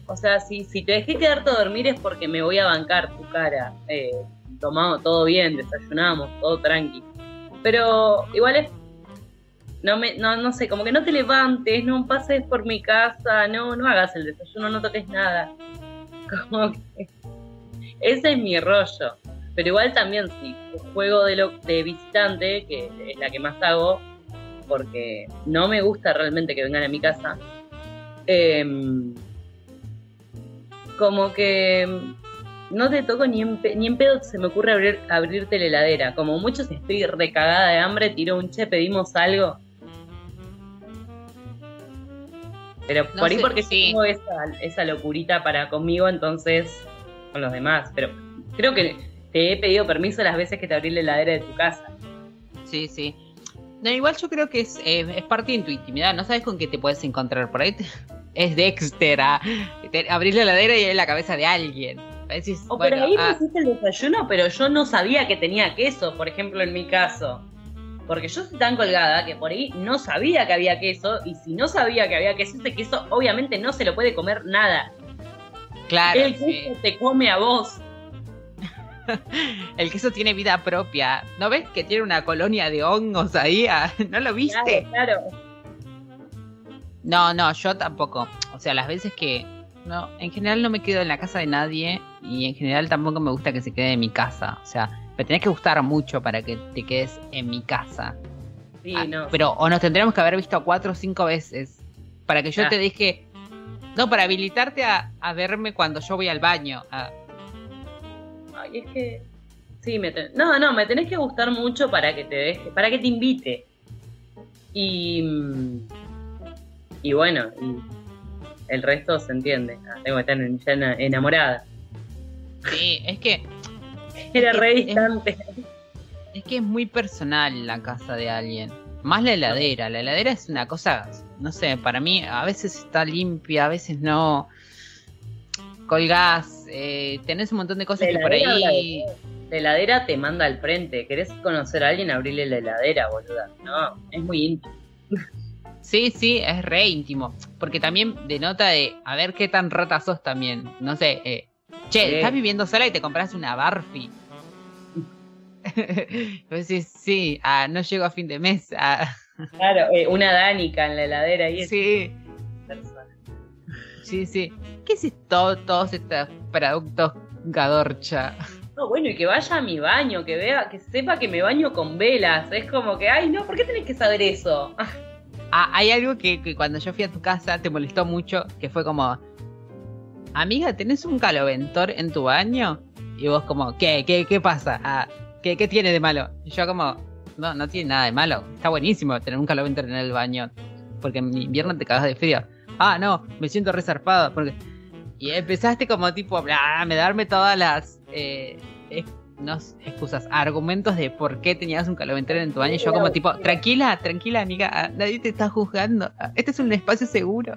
o sea, si, si te dejé quedarte a dormir es porque me voy a bancar tu cara. Eh, tomamos todo bien, desayunamos, todo tranqui. Pero igual es, no, me, no, no sé, como que no te levantes, no pases por mi casa, no, no hagas el desayuno, no toques nada. *laughs* Como que ese es mi rollo. Pero igual también sí, juego de, lo, de visitante, que es la que más hago, porque no me gusta realmente que vengan a mi casa. Em, como que no te toco ni en, ni en pedo se me ocurre abrir, abrirte la heladera. Como muchos estoy recagada de hambre, tiro un che, pedimos algo. Pero por ahí porque tengo esa, esa locurita para conmigo, entonces los demás, pero creo que te he pedido permiso las veces que te abrí la heladera de tu casa. Sí, sí. No, igual yo creo que es, eh, es parte de tu intimidad, no sabes con qué te puedes encontrar por ahí. *laughs* es Dexter, a, abrir la heladera y hay la cabeza de alguien. o pero ahí ah. el desayuno, pero yo no sabía que tenía queso, por ejemplo, en mi caso. Porque yo estoy tan colgada que por ahí no sabía que había queso, y si no sabía que había queso, ese queso obviamente no se lo puede comer nada. Claro. El queso te come a vos. *laughs* El queso tiene vida propia. ¿No ves que tiene una colonia de hongos ahí? Ah, *laughs* ¿No lo viste? Claro, No, no, yo tampoco. O sea, las veces que. No, en general no me quedo en la casa de nadie y en general tampoco me gusta que se quede en mi casa. O sea, me tenés que gustar mucho para que te quedes en mi casa. Sí, ah, no. Pero o nos tendremos que haber visto cuatro o cinco veces para que yo ah. te deje no, para habilitarte a, verme cuando yo voy al baño. Ay, es que. Sí, me no, no, me tenés que gustar mucho para que te deje, para que te invite. Y. Y bueno, y el resto se entiende. Ah, tengo que estar enamorada. Sí, es que. Era re distante. es que es muy personal la casa de alguien. Más la heladera. La heladera es una cosa no sé, para mí a veces está limpia, a veces no. Colgás, eh, tenés un montón de cosas que por ahí. La heladera te manda al frente. ¿Querés conocer a alguien? Abrirle la heladera, boluda. No, es muy íntimo. Sí, sí, es re íntimo. Porque también denota de a ver qué tan rata sos también. No sé, eh, che, estás viviendo sola y te compras una Barfi. *laughs* pues sí, sí, ah, no llego a fin de mes. Ah. Claro, eh, una Danica en la heladera y Sí. Sí, sí. ¿Qué es esto, todos estos productos Gadorcha? No, bueno, y que vaya a mi baño, que vea, que sepa que me baño con velas. Es como que, ay, no, ¿por qué tenés que saber eso? Ah, hay algo que, cuando yo fui a tu casa te molestó mucho, que fue como, amiga, ¿tenés un caloventor en tu baño? Y vos como, ¿qué? ¿Qué, qué pasa? Ah, ¿qué, ¿Qué tiene de malo? Y yo como, no, no tiene nada de malo. Está buenísimo tener un caloventer en el baño. Porque en invierno te cagas de frío. Ah, no, me siento resarpado. Porque... Y empezaste como tipo, a darme todas las eh, no, excusas, argumentos de por qué tenías un caloventer en tu baño. Y yo como tipo, tranquila, tranquila amiga, ah, nadie te está juzgando. Ah, este es un espacio seguro.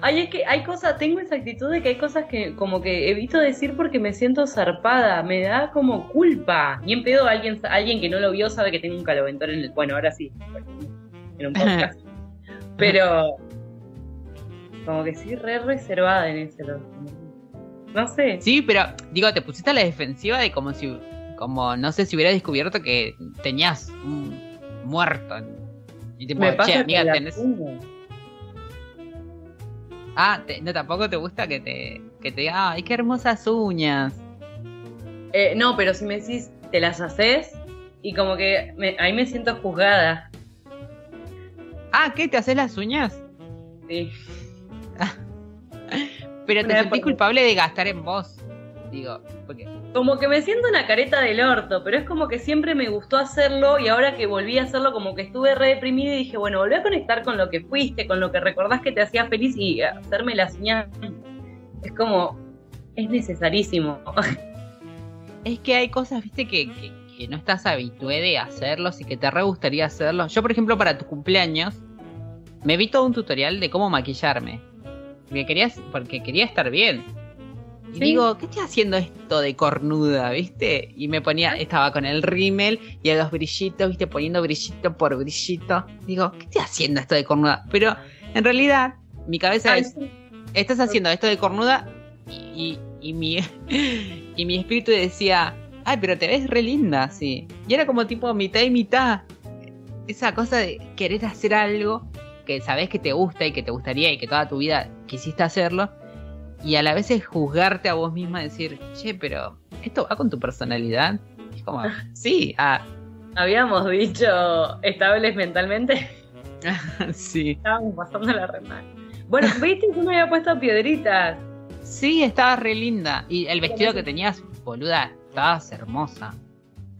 Ay, es que hay cosas, tengo esa actitud de que hay cosas que como que evito decir porque me siento zarpada, me da como culpa. Y en pedo alguien, alguien que no lo vio sabe que tengo un caloventor en el. Bueno, ahora sí, en un podcast. Pero como que sí, re reservada en ese. No sé. Sí, pero digo, te pusiste a la defensiva de como si, como no sé si hubiera descubierto que tenías un muerto. Y tipo, me pasa che, amiga, tenés. Ah, te- no, tampoco te gusta que te, que te diga, ay, qué hermosas uñas. Eh, no, pero si me decís, te las haces y como que me- ahí me siento juzgada. Ah, ¿qué? ¿Te haces las uñas? Sí. *laughs* Pero te sentís culpable de gastar en vos. Digo, porque. Como que me siento una careta del orto, pero es como que siempre me gustó hacerlo y ahora que volví a hacerlo como que estuve re deprimida y dije, bueno, volví a conectar con lo que fuiste, con lo que recordás que te hacía feliz y hacerme las uñas es como, es necesarísimo. *laughs* Es que hay cosas, viste, que, no estás habitué de hacerlos y que te re gustaría hacerlos. Yo, por ejemplo, para tu cumpleaños, me vi todo un tutorial de cómo maquillarme. Porque quería estar bien. Y Sí. digo, ¿qué estoy haciendo esto de cornuda, viste? Y me ponía, estaba con el rímel y a los brillitos, viste, poniendo brillito por brillito. Digo, ¿qué estoy haciendo esto de cornuda? Pero en realidad, mi cabeza Ay, es, estás haciendo esto de cornuda y, y, y mi *laughs* y mi espíritu decía, ay, pero te ves re linda, así. Y era como tipo mitad y mitad. Esa cosa de querer hacer algo que sabes que te gusta y que te gustaría y que toda tu vida quisiste hacerlo. Y a la vez es juzgarte a vos misma, decir, che, pero ¿esto va con tu personalidad? Es como, sí, ah, Habíamos dicho estables mentalmente, *laughs* sí. estábamos pasando la remar. Bueno, viste que me había puesto piedritas. Sí, estaba re linda. Y el vestido que tenías, boluda, estabas hermosa.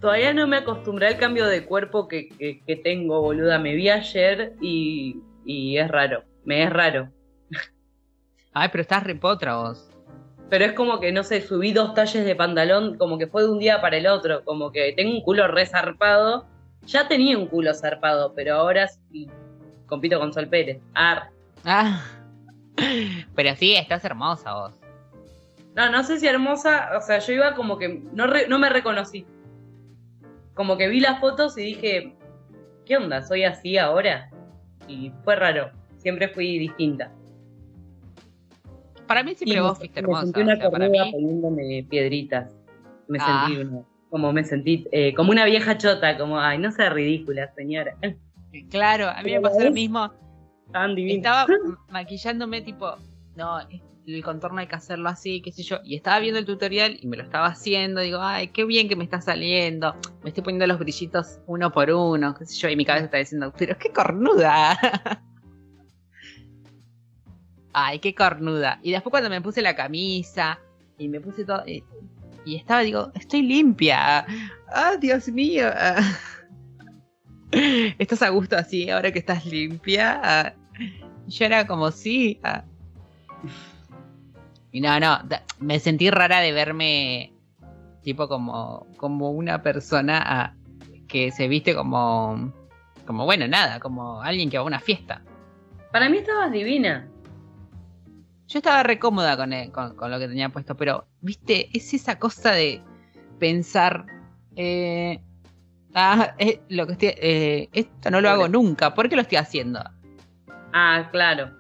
Todavía no me acostumbré al cambio de cuerpo que, que- que tengo, boluda. Me vi ayer y, y es raro. Me es raro. Ay, pero estás re potra vos. Pero es como que, no sé, subí dos talles de pantalón, como que fue de un día para el otro. Como que tengo un culo re zarpado. Ya tenía un culo zarpado, pero ahora sí compito con Sol Pérez. Ar. Ah. Pero sí, estás hermosa vos. No, no sé si hermosa, o sea, yo iba como que no, re- no me reconocí. Como que vi las fotos y dije, ¿qué onda? ¿Soy así ahora? Y fue raro, siempre fui distinta. Para mí siempre Y vos me- fuiste me hermosa. sentí o una sea, para mí, poniéndome piedritas. Me Ah. sentí una, como me sentí, eh, como una vieja chota, como, ay, no sea ridícula, señora. claro, a mí me pasó lo mismo. Tan. Estaba ma- *laughs* maquillándome tipo, no, el contorno hay que hacerlo así, qué sé yo. Y estaba viendo el tutorial y me lo estaba haciendo. Digo, ay, qué bien que me está saliendo. Me estoy poniendo los brillitos uno por uno, qué sé yo. Y mi cabeza está diciendo, pero qué cornuda. *laughs* ay, qué cornuda. Y después cuando me puse la camisa y me puse todo... Y, y estaba, digo, estoy limpia. Ah, Dios mío. *laughs* ¿Estás a gusto así ahora que estás limpia? Ah, yo era como, sí. ah. Y no, no, me sentí rara de verme tipo como, como una persona ah, que se viste como, como, bueno, nada, como alguien que va a una fiesta. Para mí estabas divina. Yo estaba re cómoda con, con, con lo que tenía puesto, pero, viste, es esa cosa de pensar, eh, ah, eh, lo que estoy, eh, esto no lo hago nunca, ¿por qué lo estoy haciendo? Ah, claro.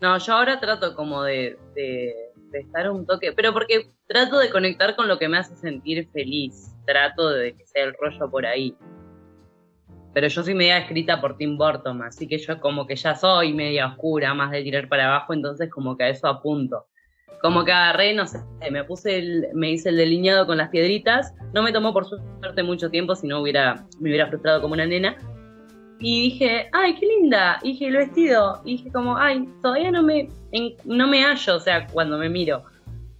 No, yo ahora trato como de, de, de estar un toque, pero porque trato de conectar con lo que me hace sentir feliz. Trato de que sea el rollo por ahí. Pero yo soy media escrita por Tim Burton, así que yo como que ya soy media oscura, más de tirar para abajo, entonces como que a eso apunto. Como que agarré, no sé, me puse el, me hice el delineado con las piedritas. No me tomó por suerte mucho tiempo, si no hubiera, me hubiera frustrado como una nena. Y dije, ay, qué linda. Y dije, el vestido. Y dije como, ay, todavía no me, no me hallo, o sea, cuando me miro.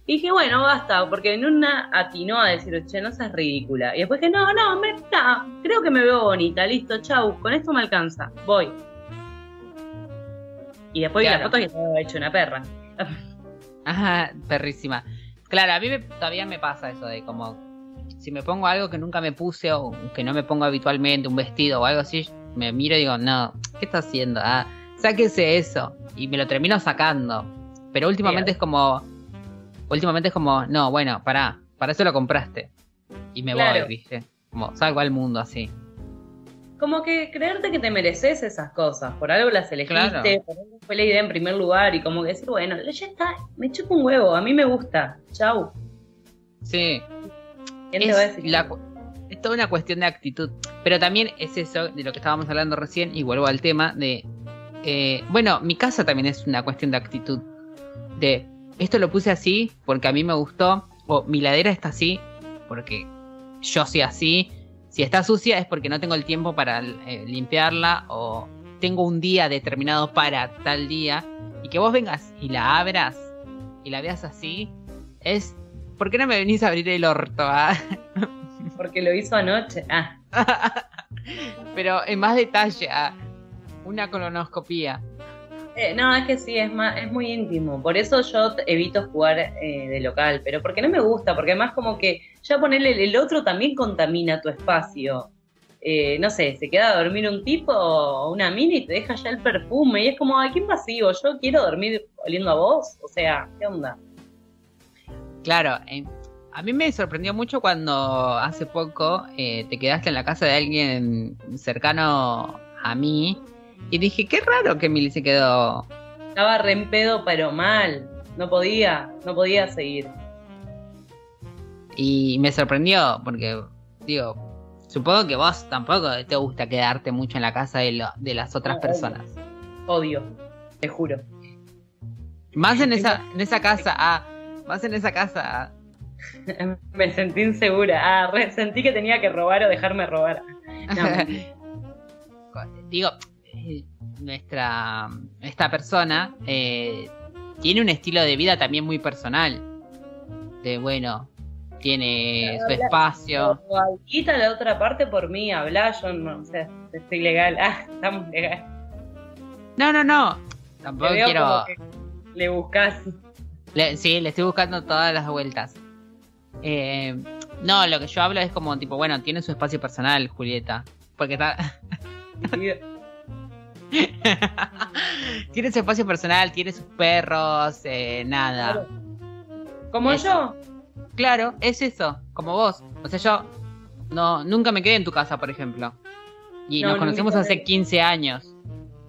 Y dije, bueno, basta, porque en una atinó a decir, che, no seas ridícula. Y después dije, no, no, me, no, creo que me veo bonita, listo, chau, con esto me alcanza, voy. Y después vi Claro. la foto y estaba hecho una perra. Ajá, perrísima. Claro, a mí me- todavía me pasa eso de como si me pongo algo que nunca me puse o que no me pongo habitualmente, un vestido o algo así, me miro y digo, no, ¿qué está haciendo? Ah, sáquese eso. Y me lo termino sacando. Pero últimamente es como. Últimamente es como, no, bueno, pará, para eso lo compraste. Y me Claro. voy, ¿viste? Como salgo al mundo así. Como que creerte que te mereces esas cosas, por algo las elegiste, Claro. por algo fue la idea en primer lugar y como que decir, bueno, ya está, me chupo un huevo, a mí me gusta, chau. Sí, ¿Quién te va a es, decir? la es toda una cuestión de actitud. Pero también es eso de lo que estábamos hablando recién, y vuelvo al tema de. eh, bueno, mi casa también es una cuestión de actitud. De esto lo puse así porque a mí me gustó, o mi ladera está así porque yo soy así. Si está sucia es porque no tengo el tiempo para eh, limpiarla, o tengo un día determinado para tal día. Y que vos vengas y la abras y la veas así, es. ¿Por qué no me venís a abrir el orto? ah? *laughs* Porque lo hizo anoche. Ah, *laughs* Pero en más detalle, ah, una colonoscopía. Eh, no, es que sí, es, más, es muy íntimo. Por eso yo evito jugar eh, de local, pero porque no me gusta, porque además como que ya ponerle el otro también contamina tu espacio. Eh, no sé, se queda a dormir un tipo o una mina y te deja ya el perfume y es como, ay, qué invasivo, yo quiero dormir oliendo a vos, o sea, ¿qué onda? Claro, eh, a mí me sorprendió mucho cuando hace poco eh, te quedaste en la casa de alguien cercano a mí y dije, qué raro que Mili se quedó. Estaba re en pedo, pero mal, no podía, no podía seguir. Y me sorprendió porque, digo, supongo que vos tampoco te gusta quedarte mucho en la casa de, lo- de las otras No, personas. Odio, te juro. Más en *laughs* esa, en esa casa, ah, más en esa casa. ah. *laughs* Me sentí insegura. Ah, sentí que tenía que robar o dejarme robar. *laughs* No, digo, nuestra esta persona eh, tiene un estilo de vida también muy personal. De bueno, tiene su espacio. O Quita la otra parte por mí, habla, yo no, o sea, estoy legal. *laughs* Ah, estamos legal. No, no, no. Tampoco quiero. le buscas. le- sí, le estoy buscando todas las vueltas. Eh, no, lo que yo hablo es como tipo, bueno, tiene su espacio personal, Julieta. Porque está. *laughs* *laughs* tiene su espacio personal, tiene sus perros, eh, nada. Como yo. Claro, es eso, como vos. O sea, yo no nunca me quedé en tu casa, por ejemplo. Y No, nos conocemos hace 15 años.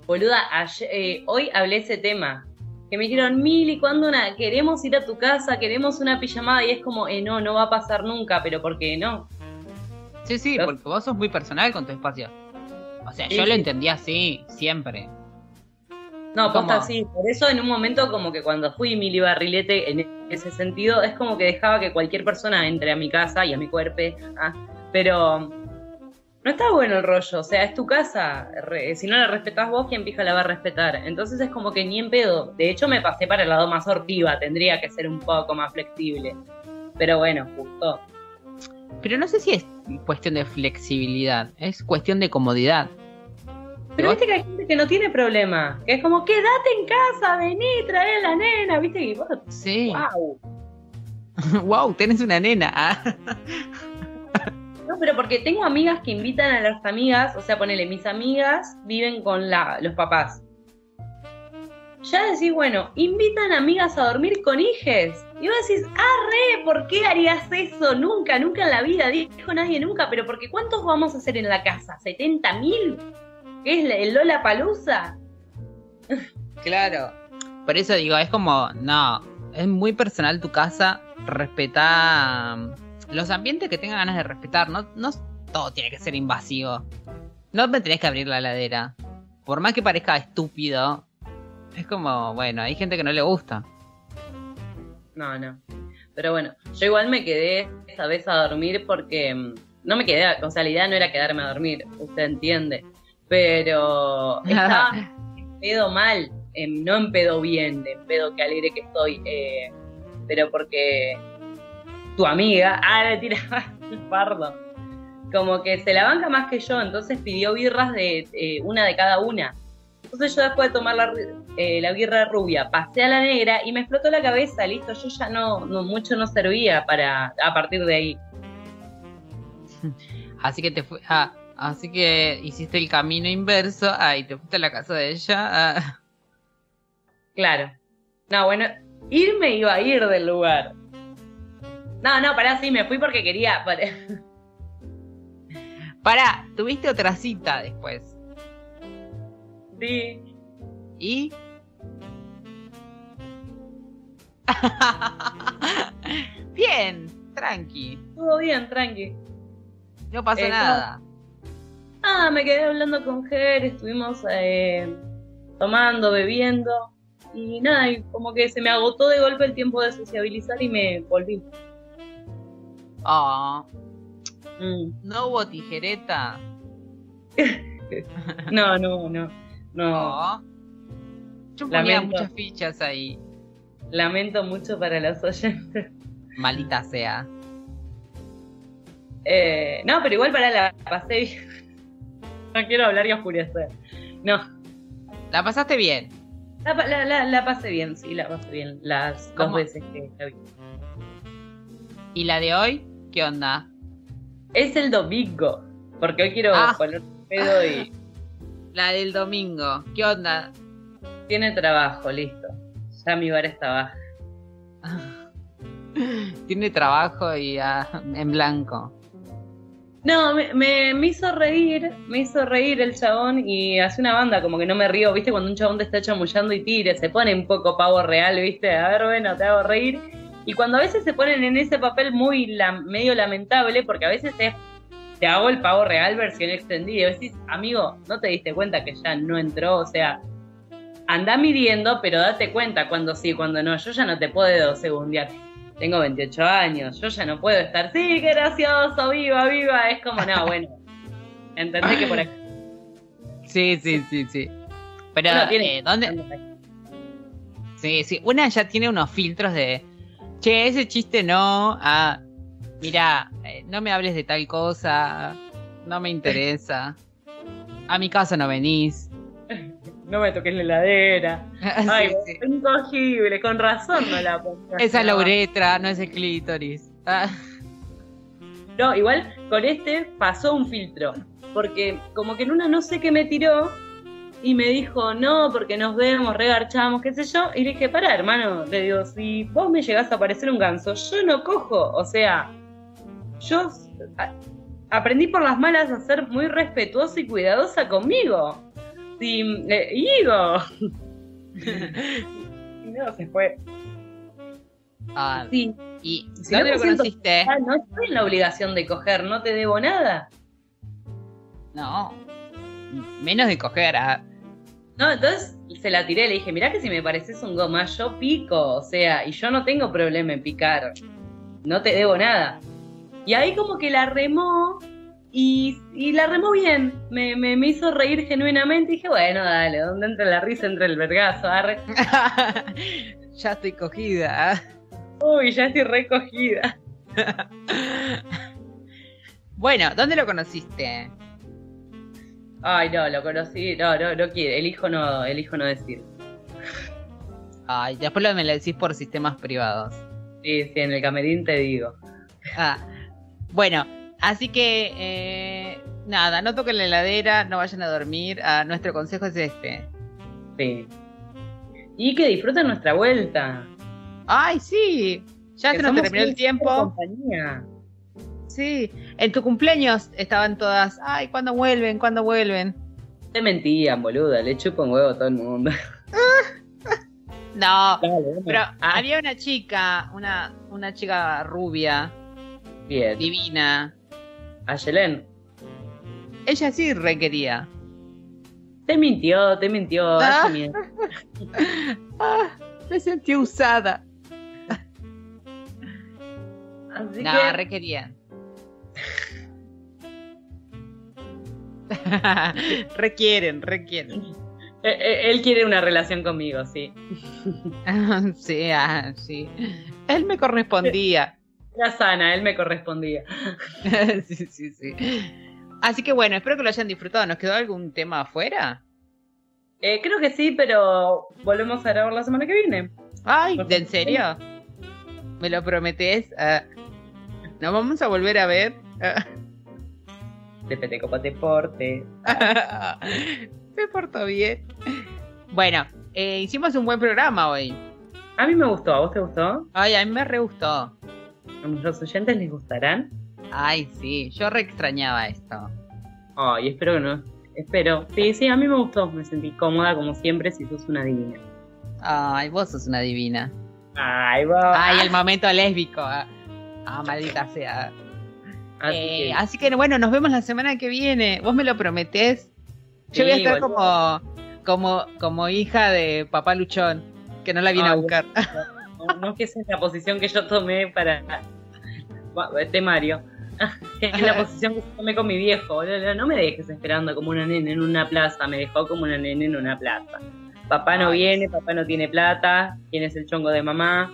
Boluda, ayer- eh, hoy hablé ese tema. Que me dijeron, Mili, ¿cuándo una? Queremos ir a tu casa, queremos una pijamada. Y es como, eh, no, no va a pasar nunca, pero ¿por qué no? Sí, sí, porque vos sos muy personal con tu espacio. O sea, Sí, yo lo entendí así, siempre. No, posta así. Por eso en un momento como que cuando fui Mili Barrilete, en ese sentido, es como que dejaba que cualquier persona entre a mi casa y a mi cuerpo. ah, pero no está bueno el rollo. O sea, es tu casa. Re- si no la respetás vos, ¿quién pija la va a respetar? Entonces es como que ni en pedo. De hecho, me pasé para el lado más hortiva. Tendría que ser un poco más flexible. Pero bueno, justo. Pero no sé si es cuestión de flexibilidad, es cuestión de comodidad. Pero viste que hay gente que no tiene problema. Que es como, quédate en casa, vení, trae a la nena. Viste que vos, Sí. wow. wow, *laughs* tenés una nena. ah. No, pero porque tengo amigas que invitan a las amigas, o sea, ponele, mis amigas viven con la, los papás. Ya decís, bueno, invitan amigas a dormir con hijes. Y vos decís, ah, re, ¿por qué harías eso? Nunca, nunca en la vida, dijo nadie nunca, pero porque ¿cuántos vamos a hacer en la casa? ¿70 mil? ¿Qué es el Lola Palusa? *laughs* Claro. Por eso digo, es como, no, es muy personal tu casa, respetá mm, los ambientes que tengas ganas de respetar, no, no todo tiene que ser invasivo. No me tenés que abrir la ladera. Por más que parezca estúpido, es como, bueno, hay gente que no le gusta. No, no. Pero bueno, yo igual me quedé esa vez a dormir porque mm, no me quedé, o sea, la idea no era quedarme a dormir, usted entiende. Pero *laughs* estaba en pedo mal, no en pedo bien, en pedo que alegre que estoy, eh, pero porque tu amiga, *laughs* ah, le tiraba el pardo, como que se la banca más que yo, entonces pidió birras de eh, una de cada una. Entonces yo después de tomar la, eh, la birra rubia, pasé a la negra y me explotó la cabeza, listo, yo ya no, no mucho no servía para a partir de ahí. *laughs* Así que te fui, ah, Así que hiciste el camino inverso. Ay, te fuiste a la casa de ella. Ah. Claro. No, bueno, irme iba a ir del lugar. No, no, pará, sí, me fui porque quería. Pará, *laughs* tuviste otra cita después. Sí. ¿Y? *laughs* bien, tranqui. Todo bien, tranqui. No pasó Eh, nada. Ah, me quedé hablando con Ger, estuvimos eh, tomando, bebiendo. Y nada, y como que se me agotó de golpe el tiempo de sociabilizar y me volví. Ah, Mm. no hubo tijereta. *laughs* No, no, no. No. Ah. Yo ponía Lamento. muchas fichas ahí. Lamento mucho para los oyentes. Malita sea. Eh, no, pero igual para la pasé bien. No quiero hablar y oscurecer. No, La pasaste bien. la, pa- la, la, la pasé bien, sí, la pasé bien. Las dos veces que la vi. ¿Y la de hoy? ¿Qué onda? Es el domingo, porque hoy quiero Ah. poner pedo y *laughs* La del domingo. ¿Qué onda? tiene trabajo, listo. Ya mi bar está baja. *laughs* Tiene trabajo y ah, en blanco. No, me, me, me hizo reír, me hizo reír el chabón y hace una banda como que no me río, ¿viste? Cuando un chabón te está chamullando y tire, se pone un poco pavo real, ¿viste? A ver, bueno, te hago reír. Y cuando a veces se ponen en ese papel muy la- medio lamentable, porque a veces es, te hago el pavo real versión extendida, y decís, amigo, no te diste cuenta que ya no entró, o sea, anda midiendo, pero date cuenta cuando sí, cuando no. Yo ya no te puedo segundear. Tengo 28 años, yo ya no puedo estar, sí, qué gracioso, viva, viva. Es como, no, bueno. *laughs* Entendés que por aquí Sí, sí, sí, sí. Pero, tiene eh, ¿dónde? Sí, sí. Una ya tiene unos filtros de. Che, ese chiste no. Ah, mira, eh, no me hables de tal cosa. No me *laughs* interesa. A mi casa no venís. No me toques la heladera. *laughs* Ay, Sí, sí. incogible, con razón no la pongo. Esa es la uretra, no es el clítoris. Ah, No, igual con este pasó un filtro. Porque como que en una no sé qué me tiró y me dijo, no, porque nos vemos, regarchamos, qué sé yo. Y le dije, pará, hermano, le digo, si vos me llegás a parecer un ganso, yo no cojo. O sea, yo aprendí por las malas a ser muy respetuosa y cuidadosa conmigo. Sí, eh. Y no, *laughs* se fue. ah, Sí, ¿Y Si no lo me siento- conociste? ah, no estoy en la obligación de coger, no te debo nada. No. Menos de coger. ah. No, entonces se la tiré, le dije, mirá que si me pareces un goma, yo pico, o sea, y yo no tengo problema en picar, no te debo nada. Y ahí como que la remó, y, y la remó bien, me, me, me hizo reír genuinamente, y dije, bueno, dale, donde entra la risa, entra el vergazo, arre. *laughs* ya estoy cogida. Uy, ya estoy recogida. *laughs* Bueno, ¿dónde lo conociste? Ay, no, lo conocí, no, no, no quiere, elijo no, elijo no decir. Ay, después lo me lo decís por sistemas privados. Sí, sí, en el camerín te digo. Ah, bueno, así que eh, nada, no toquen la heladera, no vayan a dormir. Ah, nuestro consejo es este. Sí. Y que disfruten nuestra vuelta. Ay, sí, ya se nos terminó el tiempo. compañía. Sí, en tu cumpleaños estaban todas. Ay, ¿cuándo vuelven? ¿Cuándo vuelven? Te mentían, boluda, le chupo un huevo a todo el mundo. *laughs* No, Dale, pero Ah, había una chica, una, una chica rubia, bien. divina. Ayelen, Ella sí requería. te mintió, te mintió. Ah. *laughs* Ah, me sentí usada. Así No, que, requerían. *laughs* requieren, requieren. eh, eh, él quiere una relación conmigo, sí. *laughs* sí, ah, sí. Él me correspondía. Era sana, él me correspondía. *laughs* sí, sí, sí. Así que bueno, espero que lo hayan disfrutado. ¿Nos quedó algún tema afuera? Eh, creo que sí, pero volvemos a grabar la semana que viene. Ay, ¿de en serio? ¿Me lo prometés? Ah, ¿Nos vamos a volver a ver? Ah, te petecopa te porte. *laughs* Me porto bien. Bueno, eh, hicimos un buen programa hoy. A mí me gustó, ¿a vos te gustó? Ay, a mí me re gustó. ¿A nuestros oyentes les gustarán? Ay, sí, yo re extrañaba esto. Ay, espero que no. Espero. Sí, sí, a mí me gustó. Me sentí cómoda como siempre si sos una divina. Ay, vos sos una divina. Ay, vos. Ay, el momento lésbico. Ah, ah, maldita sea. Así Eh, que- así que bueno, nos vemos la semana que viene. Vos me lo prometés. Yo Sí, voy a estar boludo. como, como, como hija de papá Luchón, que no la viene a buscar. No, no que esa es la posición que yo tomé para temario. Es la *laughs* posición que tomé con mi viejo. No me dejes esperando como una nena en una plaza. Me dejó como una nena en una plaza. Papá no Ay. viene, papá no tiene plata. ¿Quién es el chongo de mamá?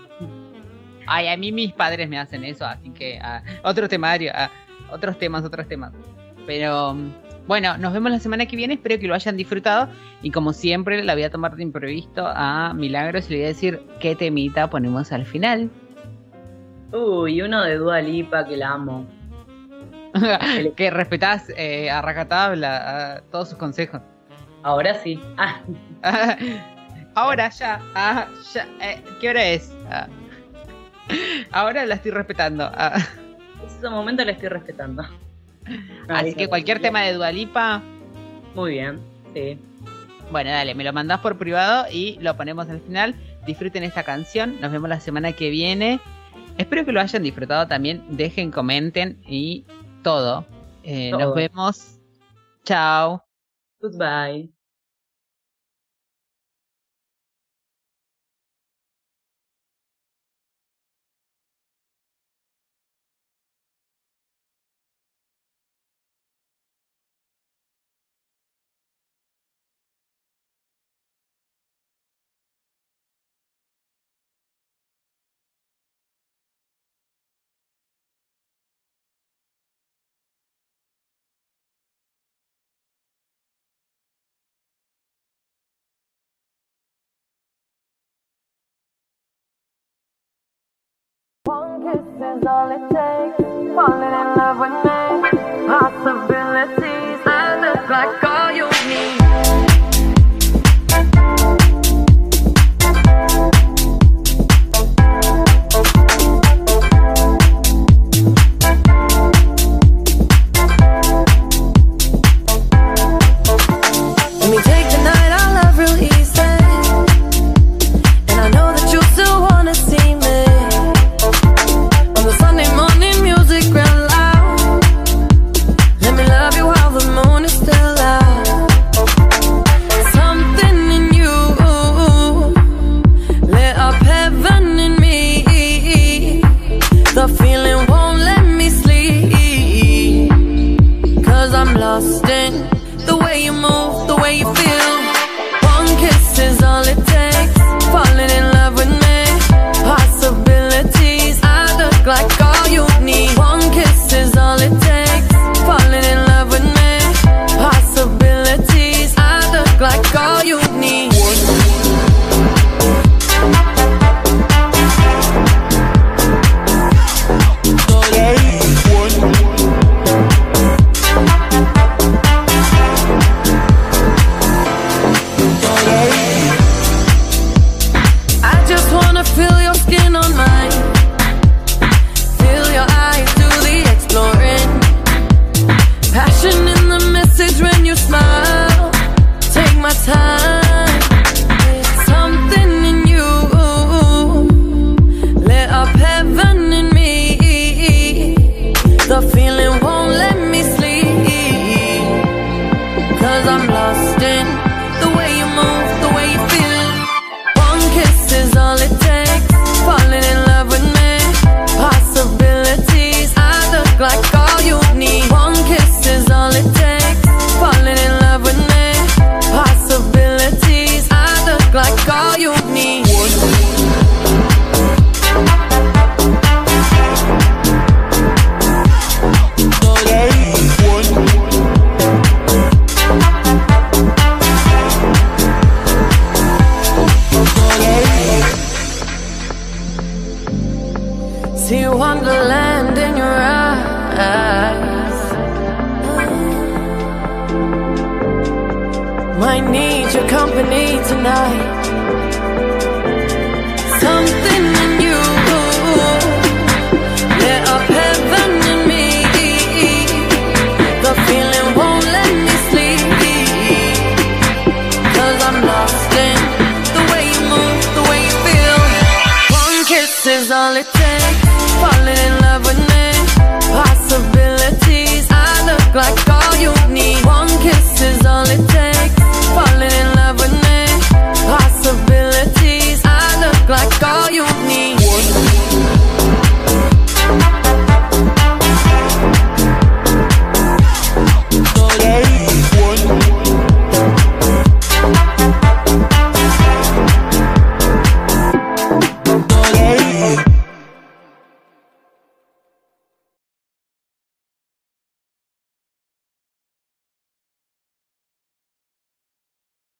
Ay, a mí mis padres me hacen eso, así que ah, otro temario, ah, otros temas, otros temas. Pero mm, bueno, nos vemos la semana que viene, espero que lo hayan disfrutado y como siempre la voy a tomar de imprevisto a Milagros y le voy a decir qué temita ponemos al final. Uy, uno de Dua Lipa que la amo. *laughs* que respetás eh, a rajatabla a todos sus consejos. Ahora sí. Ah, *laughs* Ahora ya, ah, ya eh, ¿qué hora es? Ah, ahora la estoy respetando. ah. ese momento le estoy respetando. *laughs* Así que cualquier tema de Dualipa, Muy bien, sí. bueno, dale, me lo mandás por privado y lo ponemos al final. Disfruten esta canción. Nos vemos la semana que viene. Espero que lo hayan disfrutado también. Dejen, comenten y todo. Eh, Todo. Nos vemos. Chao. Goodbye. One kiss is all it takes. Falling in love with me. Possibilities. I look like